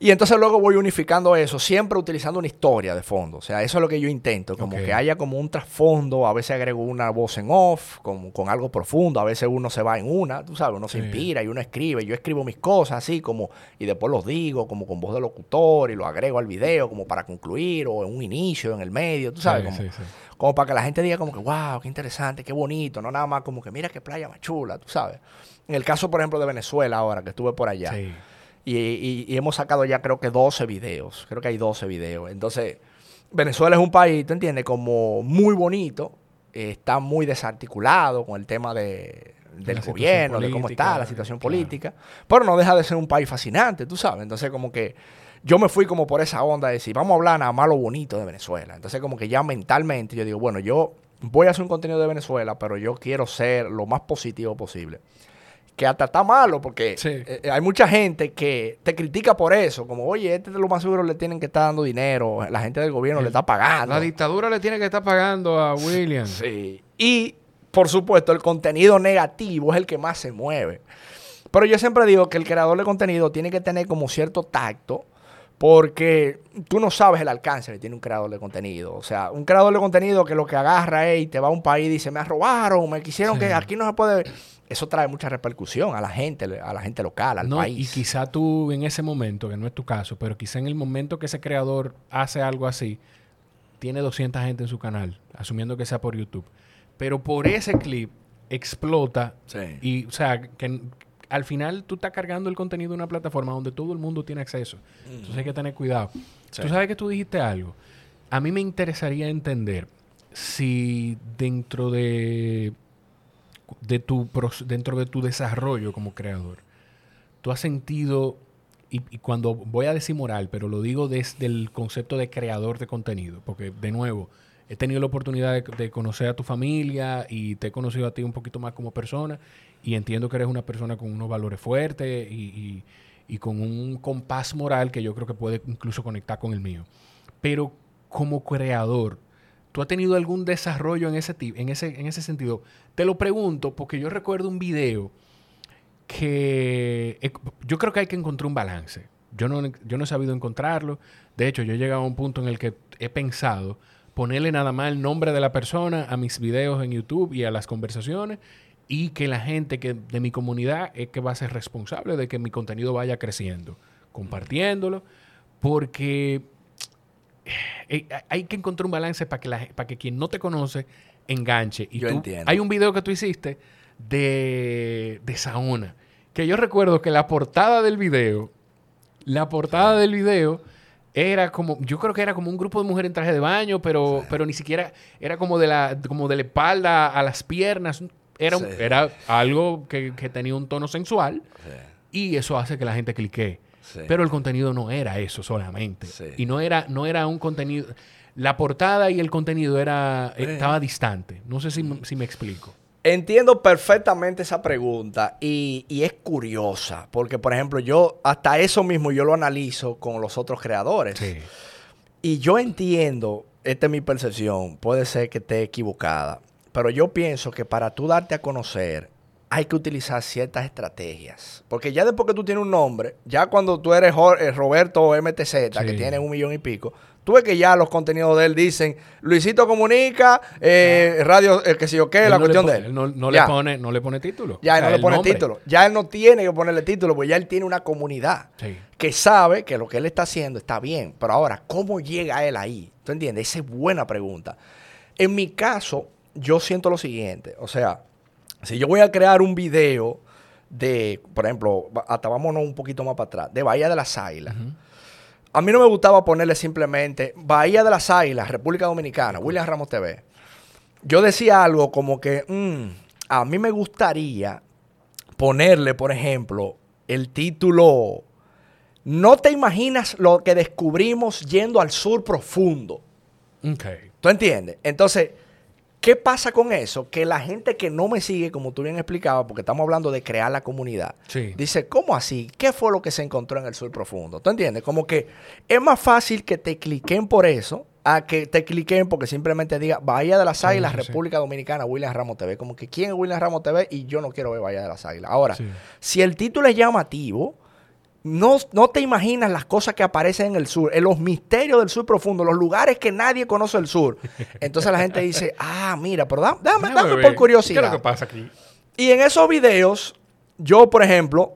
A: Y entonces luego voy unificando eso, siempre utilizando una historia de fondo. O sea, eso es lo que yo intento, como que haya como un trasfondo, a veces agrego una voz en off, con, con, algo profundo, a veces uno se va en una, tú sabes, uno se inspira y uno escribe. Yo escribo mis cosas así como, y después los digo como con voz de locutor y lo agrego al video como para concluir o en un inicio, en el medio, tú sabes, como, como para que la gente diga como que, wow, qué interesante, qué bonito, no nada más como que mira qué playa más chula, tú sabes. En el caso, por ejemplo, de Venezuela ahora, que estuve por allá. Y, y, hemos sacado ya creo que 12 videos, creo que hay 12 videos. Entonces, Venezuela es un país, ¿tú entiendes? Como muy bonito, está muy desarticulado con el tema de, del gobierno, de cómo está la situación política, pero no deja de ser un país fascinante, tú sabes. Entonces, como que yo me fui como por esa onda de decir, vamos a hablar nada más lo bonito de Venezuela. Entonces, como que ya mentalmente yo digo, bueno, yo voy a hacer un contenido de Venezuela, pero yo quiero ser lo más positivo posible. Que hasta está malo, porque eh, eh, hay mucha gente que te critica por eso, como, oye, este de lo más seguro le tienen que estar dando dinero, la gente del gobierno le está pagando.
B: La dictadura le tiene que estar pagando a William.
A: sí. Y, por supuesto, el contenido negativo es el que más se mueve. Pero yo siempre digo que el creador de contenido tiene que tener como cierto tacto porque tú no sabes el alcance que tiene un creador de contenido. O sea, un creador de contenido que lo que agarra es y te va a un país y dice, me robaron, me quisieron que aquí no se puede... Eso trae mucha repercusión a la gente, a la gente local, al país.
B: Y quizá tú en ese momento, que no es tu caso, pero quizá en el momento que ese creador hace algo así, tiene 200 gente en su canal, asumiendo que sea por YouTube. Pero por ese clip explota. Y, o sea, que, al final tú estás cargando el contenido de una plataforma donde todo el mundo tiene acceso. Entonces hay que tener cuidado. Tú sabes que tú dijiste algo. A mí me interesaría entender si dentro de, de tu, dentro de tu desarrollo como creador, tú has sentido, y, cuando voy a decir moral, pero lo digo desde el concepto de creador de contenido, porque de nuevo, he tenido la oportunidad de, conocer a tu familia y te he conocido a ti un poquito más como persona y entiendo que eres una persona con unos valores fuertes y, con un compás moral que yo creo que puede incluso conectar con el mío. Pero como creador, ¿tú has tenido algún desarrollo en ese, en ese, en ese sentido? Te lo pregunto porque yo recuerdo un video que yo creo que hay que encontrar un balance. Yo no, yo no he sabido encontrarlo. De hecho, yo he llegado a un punto en el que he pensado ponerle nada más el nombre de la persona a mis videos en YouTube y a las conversaciones y que la gente que de mi comunidad es que va a ser responsable de que mi contenido vaya creciendo, compartiéndolo, porque eh, hay que encontrar un balance para que, la, para que quien no te conoce enganche. Y
A: yo entiendo.
B: Hay un video que tú hiciste de, de Saona, que yo recuerdo que la portada del video, la portada del video era como, yo creo que era como un grupo de mujeres en traje de baño, pero, pero ni siquiera era como de la, como de la espalda a las piernas. Era, era algo que, tenía un tono sensual y eso hace que la gente clique. Pero el contenido no era eso solamente. Y no era, no era un contenido. La portada y el contenido era, estaba distante. No sé si, si me explico.
A: Entiendo perfectamente esa pregunta y, es curiosa, porque por ejemplo yo hasta eso mismo yo lo analizo con los otros creadores. Y yo entiendo, esta es mi percepción, puede ser que esté equivocada, pero yo pienso que para tú darte a conocer hay que utilizar ciertas estrategias. Porque ya después que tú tienes un nombre, ya cuando tú eres eh, Roberto MTZ, que tiene un millón y pico, Tú ves que ya los contenidos de él dicen, Luisito comunica, eh, radio, el que sé yo qué, la cuestión de él.
B: no, le pone, no le pone título.
A: Ya él no le pone título. Ya él no tiene que ponerle título, porque ya él tiene una comunidad que sabe que lo que él está haciendo está bien. Pero ahora, ¿cómo llega él ahí? ¿Tú entiendes? Esa es buena pregunta. En mi caso, yo siento lo siguiente. O sea, si yo voy a crear un video de, por ejemplo, hasta vámonos un poquito más para atrás, de Bahía de las Águilas. A mí no me gustaba ponerle simplemente Bahía de las Águilas, República Dominicana, William Ramos TV. Yo decía algo como que mm, a mí me gustaría ponerle, por ejemplo, el título No te imaginas lo que descubrimos yendo al sur profundo. ¿Tú entiendes? Entonces, ¿Qué pasa con eso? Que la gente que no me sigue, como tú bien explicabas, porque estamos hablando de crear la comunidad, dice, ¿cómo así? ¿Qué fue lo que se encontró en el sur profundo? ¿Tú entiendes? Como que es más fácil que te cliquen por eso a que te cliquen porque simplemente diga Bahía de las Águilas, República Dominicana, William Ramos TV. Como que quién es William Ramos TV y yo no quiero ver Bahía de las Águilas. Ahora, si el título es llamativo, no, no, te imaginas las cosas que aparecen en el sur, en los misterios del sur profundo, los lugares que nadie conoce el sur. Entonces la gente dice, ah, mira, pero dame, dame, por curiosidad.
B: ¿Qué es lo que pasa aquí?
A: Y en esos videos, yo, por ejemplo,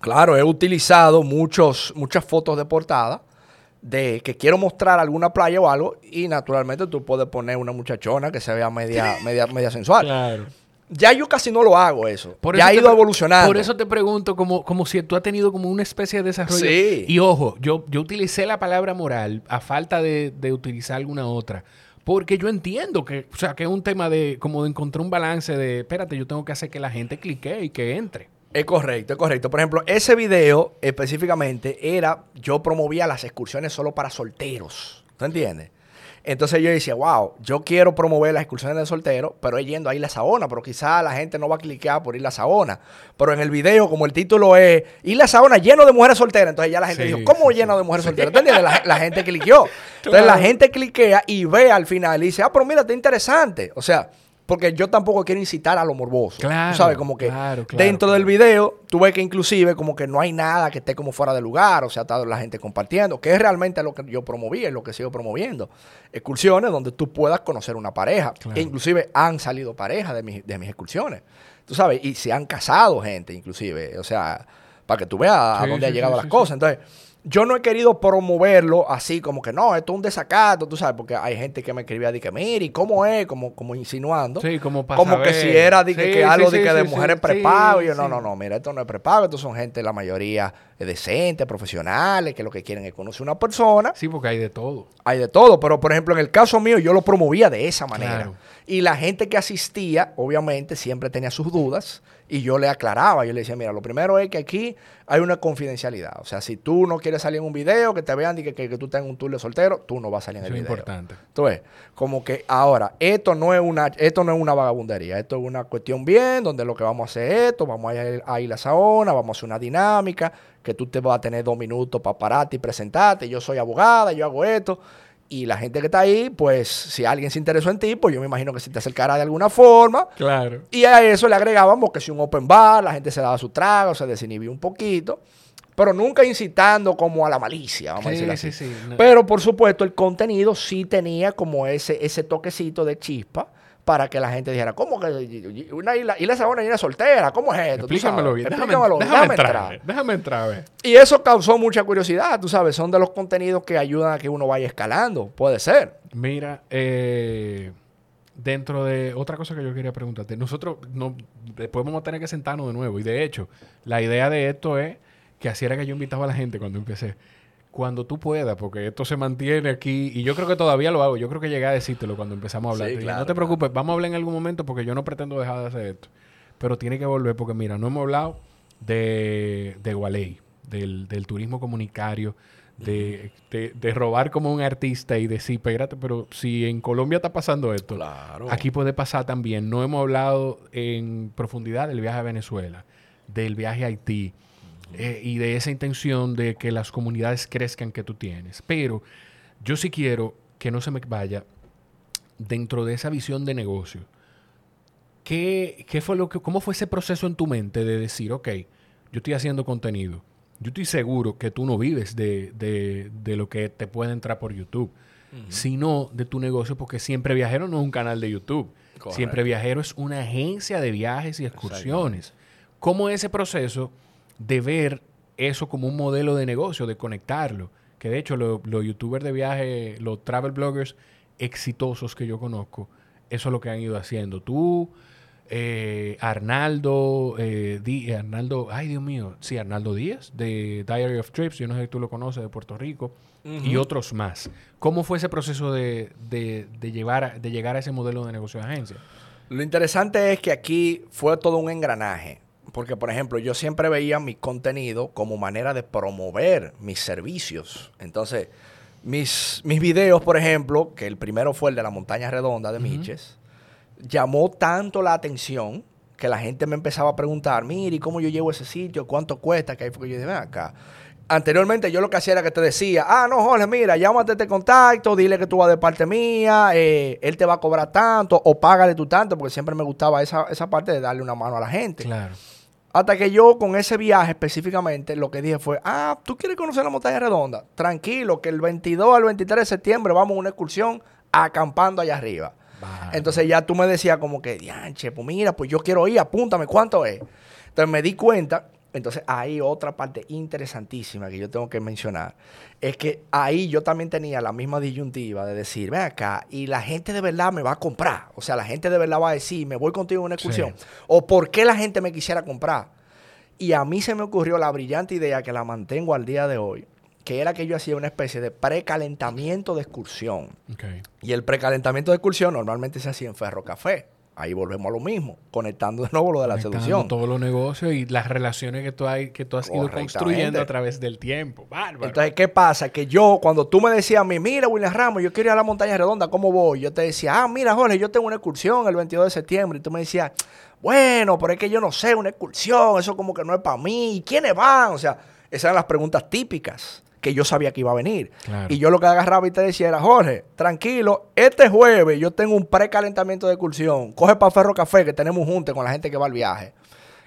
A: claro, he utilizado muchos, muchas fotos de portada de que quiero mostrar alguna playa o algo y naturalmente tú puedes poner una muchachona que se vea media, media, media sensual. Claro. Ya yo casi no lo hago eso. ya ha ido evolucionando.
B: Por eso te pregunto, como, como si tú has tenido como una especie de desarrollo. Sí. Y ojo, yo, yo utilicé la palabra moral a falta de, utilizar alguna otra. Porque yo entiendo que, o sea, que es un tema de como de encontrar un balance de, espérate, yo tengo que hacer que la gente clique y que entre.
A: Es correcto, es correcto. Por ejemplo, ese video específicamente era, yo promovía las excursiones solo para solteros. ¿Tú entiendes? Entonces yo decía, wow, yo quiero promover las excursiones de soltero, pero es yendo a Isla Saona, pero quizá la gente no va a cliquear por Isla Saona. Pero en el video, como el título es Isla Saona lleno de mujeres solteras, entonces ya la gente dijo, ¿cómo lleno de mujeres solteras? ¿Entiendes? La, la, gente cliqueó. Entonces la gente cliquea y ve al final y dice, ah, pero mira, está interesante. O sea, porque yo tampoco quiero incitar a lo morboso. Claro. sabes, como que dentro del video, tú ves que inclusive como que no hay nada que esté como fuera de lugar, o sea, está la gente compartiendo, que es realmente lo que yo promoví, es lo que sigo promoviendo. Excursiones donde tú puedas conocer una pareja. E inclusive han salido parejas de, mis, de mis excursiones. Tú sabes, y se han casado gente, inclusive. O sea, para que tú veas a dónde han llegado las cosas. Entonces yo no he querido promoverlo así como que no, esto es un desacato, tú sabes, porque hay gente que me escribía de que, mire, ¿cómo es? Como, como insinuando.
B: Sí, como
A: para Como que si era de que, algo de, que de mujeres prepago. y yo, no, no, no, mira, esto no es prepago, estos son gente, la mayoría decentes, profesionales, que lo que quieren es conocer una persona.
B: Sí, porque hay de todo.
A: Hay de todo, pero por ejemplo, en el caso mío, yo lo promovía de esa manera. Y la gente que asistía, obviamente, siempre tenía sus dudas y yo le aclaraba, yo le decía, mira, lo primero es que aquí hay una confidencialidad. O sea, si tú no quieres salir en un video, que te vean y que, que, tú tengas un tour de soltero, tú no vas a salir en el video.
B: Es importante.
A: Entonces, como que ahora, esto no es una, esto no es una vagabundería, esto es una cuestión bien, donde lo que vamos a hacer es esto, vamos a ir a, ir a Saona, vamos a hacer una dinámica, que tú te vas a tener dos minutos para pararte y presentarte, yo soy abogada, yo hago esto. Y la gente que está ahí, pues si alguien se interesó en ti, pues yo me imagino que se te acercará de alguna forma.
B: Claro.
A: Y a eso le agregábamos que si un open bar, la gente se daba su trago, se desinhibió un poquito. Pero nunca incitando como a la malicia, vamos a decir así. Sí, sí, Pero por supuesto, el contenido sí tenía como ese, ese toquecito de chispa para que la gente dijera, ¿cómo que una isla, isla esa una isla soltera? ¿Cómo es esto?
B: Explícamelo bien. Explícamelo, déjame, déjame, entrar. Déjame entrar.
A: Y eso causó mucha curiosidad, tú sabes, son de los contenidos que ayudan a que uno vaya escalando, puede ser.
B: Mira, eh, dentro de otra cosa que yo quería preguntarte, nosotros no, después vamos a tener que sentarnos de nuevo y de hecho, la idea de esto es que así era que yo invitaba a la gente cuando empecé cuando tú puedas, porque esto se mantiene aquí, y yo creo que todavía lo hago, yo creo que llegué a decírtelo cuando empezamos a hablar. no te preocupes, vamos a hablar en algún momento porque yo no pretendo dejar de hacer esto. Pero tiene que volver porque mira, no hemos hablado de, de Gualey, del, del turismo comunicario, de, de, robar como un artista y decir, espérate, pero si en Colombia está pasando esto, aquí puede pasar también. No hemos hablado en profundidad del viaje a Venezuela, del viaje a Haití eh, y de esa intención de que las comunidades crezcan que tú tienes. Pero yo sí quiero que no se me vaya dentro de esa visión de negocio. ¿Qué, qué fue lo que, ¿Cómo fue ese proceso en tu mente de decir, ok, yo estoy haciendo contenido? yo estoy seguro que tú no vives de, de, de lo que te puede entrar por YouTube, sino de tu negocio, porque Siempre Viajero no es un canal de YouTube. Siempre Viajero es una agencia de viajes y excursiones. ¿Cómo ese proceso de ver eso como un modelo de negocio, de conectarlo? Que de hecho los youtubers de viaje, los travel bloggers exitosos que yo conozco, eso es lo que han ido haciendo. Tú eh, Arnaldo, eh, eh, Arnaldo, ay Dios mío, sí, Arnaldo Díaz de Diary of Trips, yo no sé si tú lo conoces, de Puerto Rico, y otros más. ¿Cómo fue ese proceso de, llevar, de llegar a ese modelo de negocio de agencia?
A: Lo interesante es que aquí fue todo un engranaje, porque por ejemplo yo siempre veía mi contenido como manera de promover mis servicios. Entonces, mis, mis videos, por ejemplo, que el primero fue el de la montaña redonda de Miches, llamó tanto la atención que la gente me empezaba a preguntar, mire, ¿cómo yo llevo ese sitio? ¿Cuánto cuesta? Que ahí fue que yo dije, ven acá. Anteriormente yo lo que hacía era que te decía, ah, no, Jorge, mira, llámate este contacto, dile que tú vas de parte mía, eh, él te va a cobrar tanto o págale tú tanto, porque siempre me gustaba esa, esa parte de darle una mano a la gente.
B: Claro.
A: Hasta que yo con ese viaje específicamente lo que dije fue, ah, ¿tú quieres conocer la montaña redonda? Tranquilo, que el 22 al 23 de septiembre vamos a una excursión acampando allá arriba. Entonces ya tú me decías como que, dianche, pues mira, pues yo quiero ir, apúntame, ¿cuánto es? Entonces me di cuenta, entonces hay otra parte interesantísima que yo tengo que mencionar, es que ahí yo también tenía la misma disyuntiva de decir, ven acá, y la gente de verdad me va a comprar, o sea, la gente de verdad va a decir, me voy contigo en una excursión, o por qué la gente me quisiera comprar. Y a mí se me ocurrió la brillante idea que la mantengo al día de hoy, que era que yo hacía una especie de precalentamiento de excursión. Y el precalentamiento de excursión normalmente se hacía en Ferro Café. Ahí volvemos a lo mismo, conectando de nuevo lo de la seducción.
B: todos los negocios y las relaciones que tú, hay, que tú has ido construyendo a través del tiempo. Bárbaro.
A: Entonces, ¿qué pasa? Que yo, cuando tú me decías a mí, mira, William Ramos, yo quiero ir a la montaña redonda, ¿cómo voy? Yo te decía, ah, mira, Jorge, yo tengo una excursión el 22 de septiembre. Y tú me decías, bueno, pero es que yo no sé, una excursión, eso como que no es para mí. ¿Y quiénes van? O sea, esas eran las preguntas típicas que yo sabía que iba a venir. Y yo lo que agarraba y te decía era, Jorge, tranquilo, este jueves yo tengo un precalentamiento de excursión. Coge para Ferro Café que tenemos junte con la gente que va al viaje.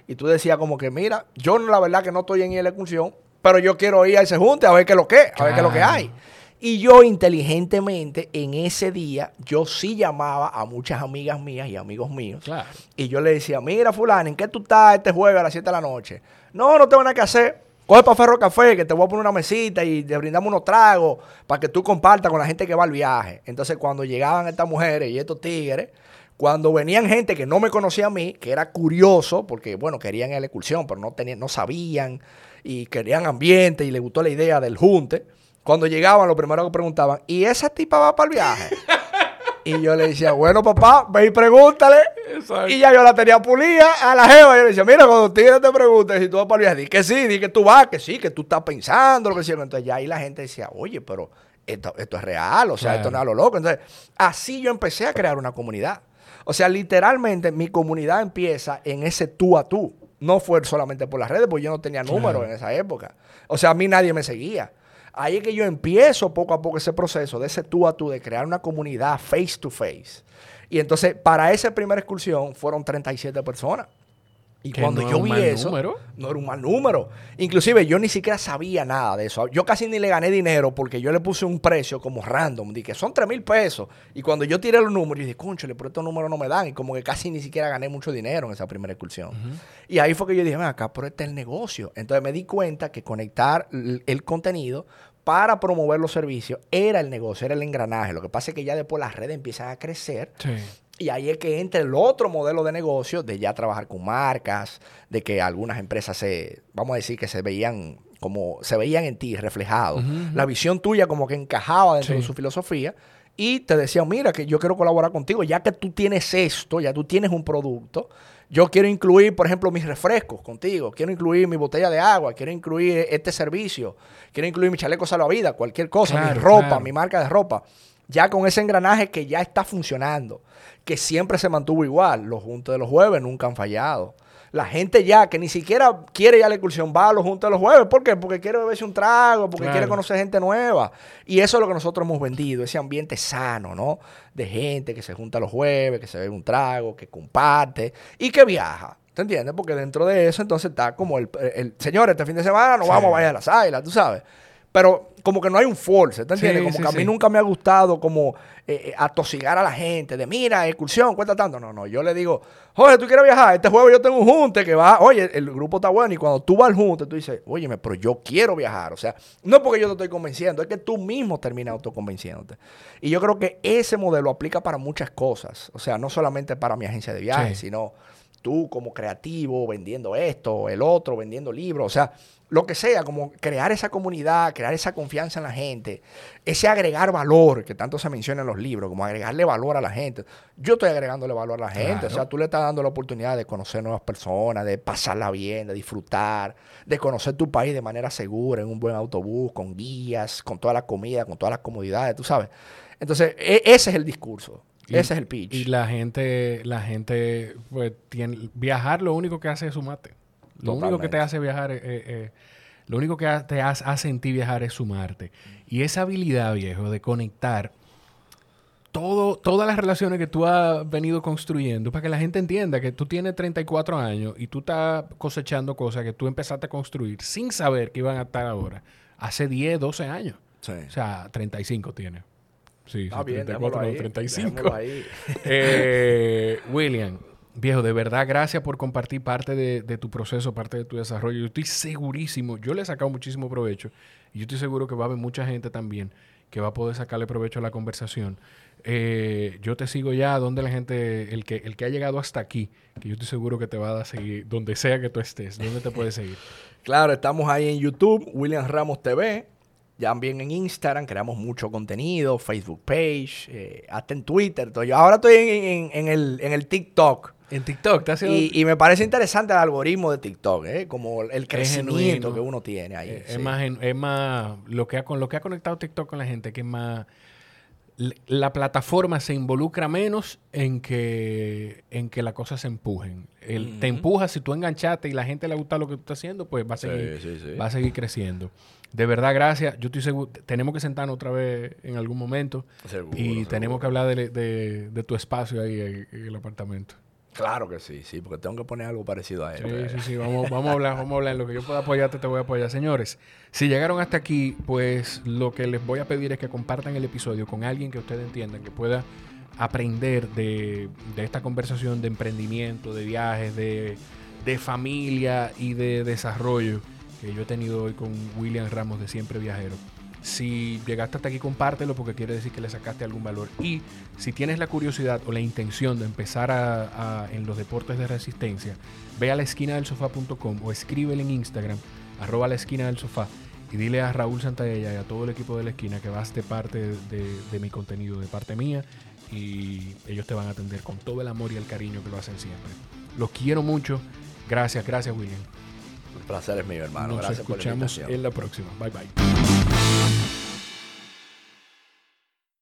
A: Y tú decías como que, mira, yo la verdad que no estoy en la excursión, pero yo quiero ir a ese junte a ver qué es lo que, a ver qué es lo que hay. Y yo inteligentemente en ese día, yo sí llamaba a muchas amigas mías y amigos míos. Y yo le decía, mira fulano, ¿en qué tú estás este jueves a las 7 de la noche? No, no tengo nada que hacer. Coge para Ferro Café, que te voy a poner una mesita y te brindamos unos tragos para que tú compartas con la gente que va al viaje. Entonces, cuando llegaban estas mujeres y estos tigres, cuando venían gente que no me conocía a mí, que era curioso, porque, bueno, querían la excursión, pero no, tenían, no sabían y querían ambiente y les gustó la idea del junte, cuando llegaban, lo primero que preguntaban, ¿y esa tipa va para el viaje? Y yo le decía, bueno, papá, ve y pregúntale. Y ya yo la tenía pulida a la jeva. Y yo le decía, mira, cuando tigre te pregunte si tú vas para el viaje, di que sí, di que tú vas, que sí, que tú estás pensando, lo que sea. Entonces ya ahí la gente decía, oye, pero esto, esto es real, o sea, esto no es a lo loco. Entonces, así yo empecé a crear una comunidad. O sea, literalmente mi comunidad empieza en ese tú a tú. No fue solamente por las redes, porque yo no tenía números en esa época. O sea, a mí nadie me seguía. Ahí es que yo empiezo poco a poco ese proceso de ese tú a tú, de crear una comunidad face to face. Y entonces, para esa primera excursión fueron 37 personas. Y cuando yo vi eso, no era un mal número. Inclusive yo ni siquiera sabía nada de eso. Yo casi ni le gané dinero porque yo le puse un precio como random. Dije, que son 3 mil pesos. Y cuando yo tiré los números, yo dije, conchale, pero estos números no me dan. Y como que casi ni siquiera gané mucho dinero en esa primera excursión. Y ahí fue que yo dije, acá, pero este es el negocio. Entonces me di cuenta que conectar el contenido para promover los servicios era el negocio, era el engranaje. Lo que pasa es que ya después las redes empiezan a crecer. Y ahí es que entra el otro modelo de negocio de ya trabajar con marcas, de que algunas empresas se, vamos a decir, que se veían como se veían en ti, reflejados. La visión tuya como que encajaba dentro de su filosofía y te decían, mira, que yo quiero colaborar contigo, ya que tú tienes esto, ya tú tienes un producto, yo quiero incluir, por ejemplo, mis refrescos contigo, quiero incluir mi botella de agua, quiero incluir este servicio, quiero incluir mi chaleco salvavidas, cualquier cosa, mi ropa, mi marca de ropa. Ya con ese engranaje que ya está funcionando, que siempre se mantuvo igual, los juntos de los jueves nunca han fallado. La gente ya que ni siquiera quiere ir a la excursión va a los juntos de los jueves. ¿Por qué? Porque quiere beberse un trago, porque quiere conocer gente nueva. Y eso es lo que nosotros hemos vendido, ese ambiente sano, ¿no? De gente que se junta los jueves, que se bebe un trago, que comparte y que viaja. ¿Te entiendes? Porque dentro de eso entonces está como el, el, señor, este fin de semana nos vamos a vaya a las águilas, tú sabes. Pero como que no hay un force, ¿te entiendes? como que a mí nunca me ha gustado como eh, eh, atosigar a la gente de, mira, excursión, cuesta tanto. No, no, yo le digo, oye, tú quieres viajar, este jueves yo tengo un junte que va, oye, el grupo está bueno y cuando tú vas al junte, tú dices, oye, pero yo quiero viajar. O sea, no porque yo te estoy convenciendo, es que tú mismo terminas autoconvenciéndote. Y yo creo que ese modelo aplica para muchas cosas. O sea, no solamente para mi agencia de viajes, sino tú como creativo vendiendo esto, el otro vendiendo libros, o sea, lo que sea, como crear esa comunidad, crear esa confianza en la gente, ese agregar valor que tanto se menciona en los libros, como agregarle valor a la gente. Yo estoy agregándole valor a la gente, o sea, tú le estás dando la oportunidad de conocer nuevas personas, de pasarla bien, de disfrutar, de conocer tu país de manera segura, en un buen autobús, con guías, con toda la comida, con todas las comodidades, tú sabes. Entonces, e, ese es el discurso. ese es el pitch.
B: Y la gente, la gente, pues, tiene, viajar lo único que hace es sumarte. Lo único que te hace viajar, eh, eh, lo único que te hace, en ti viajar es sumarte. Y esa habilidad, viejo, de conectar todo, todas las relaciones que tú has venido construyendo para que la gente entienda que tú tienes 34 años y tú estás cosechando cosas que tú empezaste a construir sin saber que iban a estar ahora hace 10, 12 años. O sea, 35 tiene. Sí, 34, 35. Eh, William, Viejo, de verdad, gracias por compartir parte de, tu proceso, parte de tu desarrollo. Yo estoy segurísimo, yo le he sacado muchísimo provecho y yo estoy seguro que va a haber mucha gente también que va a poder sacarle provecho a la conversación. Eh, yo te sigo ya donde la gente, el que, el que ha llegado hasta aquí, que yo estoy seguro que te va a seguir, donde sea que tú estés, ¿dónde te puedes seguir?
A: claro, estamos ahí en YouTube, William Ramos TV, también en Instagram creamos mucho contenido, Facebook page, eh, hasta en Twitter. Yo ahora estoy en, el, en el TikTok.
B: En TikTok, ¿te
A: y, y, me parece interesante el algoritmo de TikTok, ¿eh? como el crecimiento que uno tiene ahí.
B: Es, más, es más, lo que ha, con lo que ha conectado TikTok con la gente, que es más, la plataforma se involucra menos en que, en que las cosas se empujen. Te empuja, si tú enganchaste y la gente le gusta lo que tú estás haciendo, pues va a seguir, Va a seguir creciendo. De verdad, gracias. Yo estoy seguro, tenemos que sentarnos otra vez en algún momento y tenemos que hablar de, tu espacio ahí en el apartamento.
A: Claro que sí, sí, porque tengo que poner algo parecido a él.
B: Sí, sí, sí, vamos, vamos a hablar, vamos a hablar. Lo que yo pueda apoyarte, te voy a apoyar. Señores, si llegaron hasta aquí, pues lo que les voy a pedir es que compartan el episodio con alguien que ustedes entiendan, que pueda aprender de, esta conversación de emprendimiento, de viajes, de, de familia y de desarrollo que yo he tenido hoy con William Ramos de Siempre Viajero. Si llegaste hasta aquí, compártelo porque quiere decir que le sacaste algún valor. Y si tienes la curiosidad o la intención de empezar a, en los deportes de resistencia, ve a la esquina del sofá.com o escríbele en Instagram, arroba la esquina del sofá, y dile a Raúl Santaella y a todo el equipo de la esquina que vas de parte de, de mi contenido, de parte mía, y ellos te van a atender con todo el amor y el cariño que lo hacen siempre. Los quiero mucho. Gracias, gracias, William.
A: Un placer es mío, hermano.
B: Nos escuchamos en la próxima. Bye bye.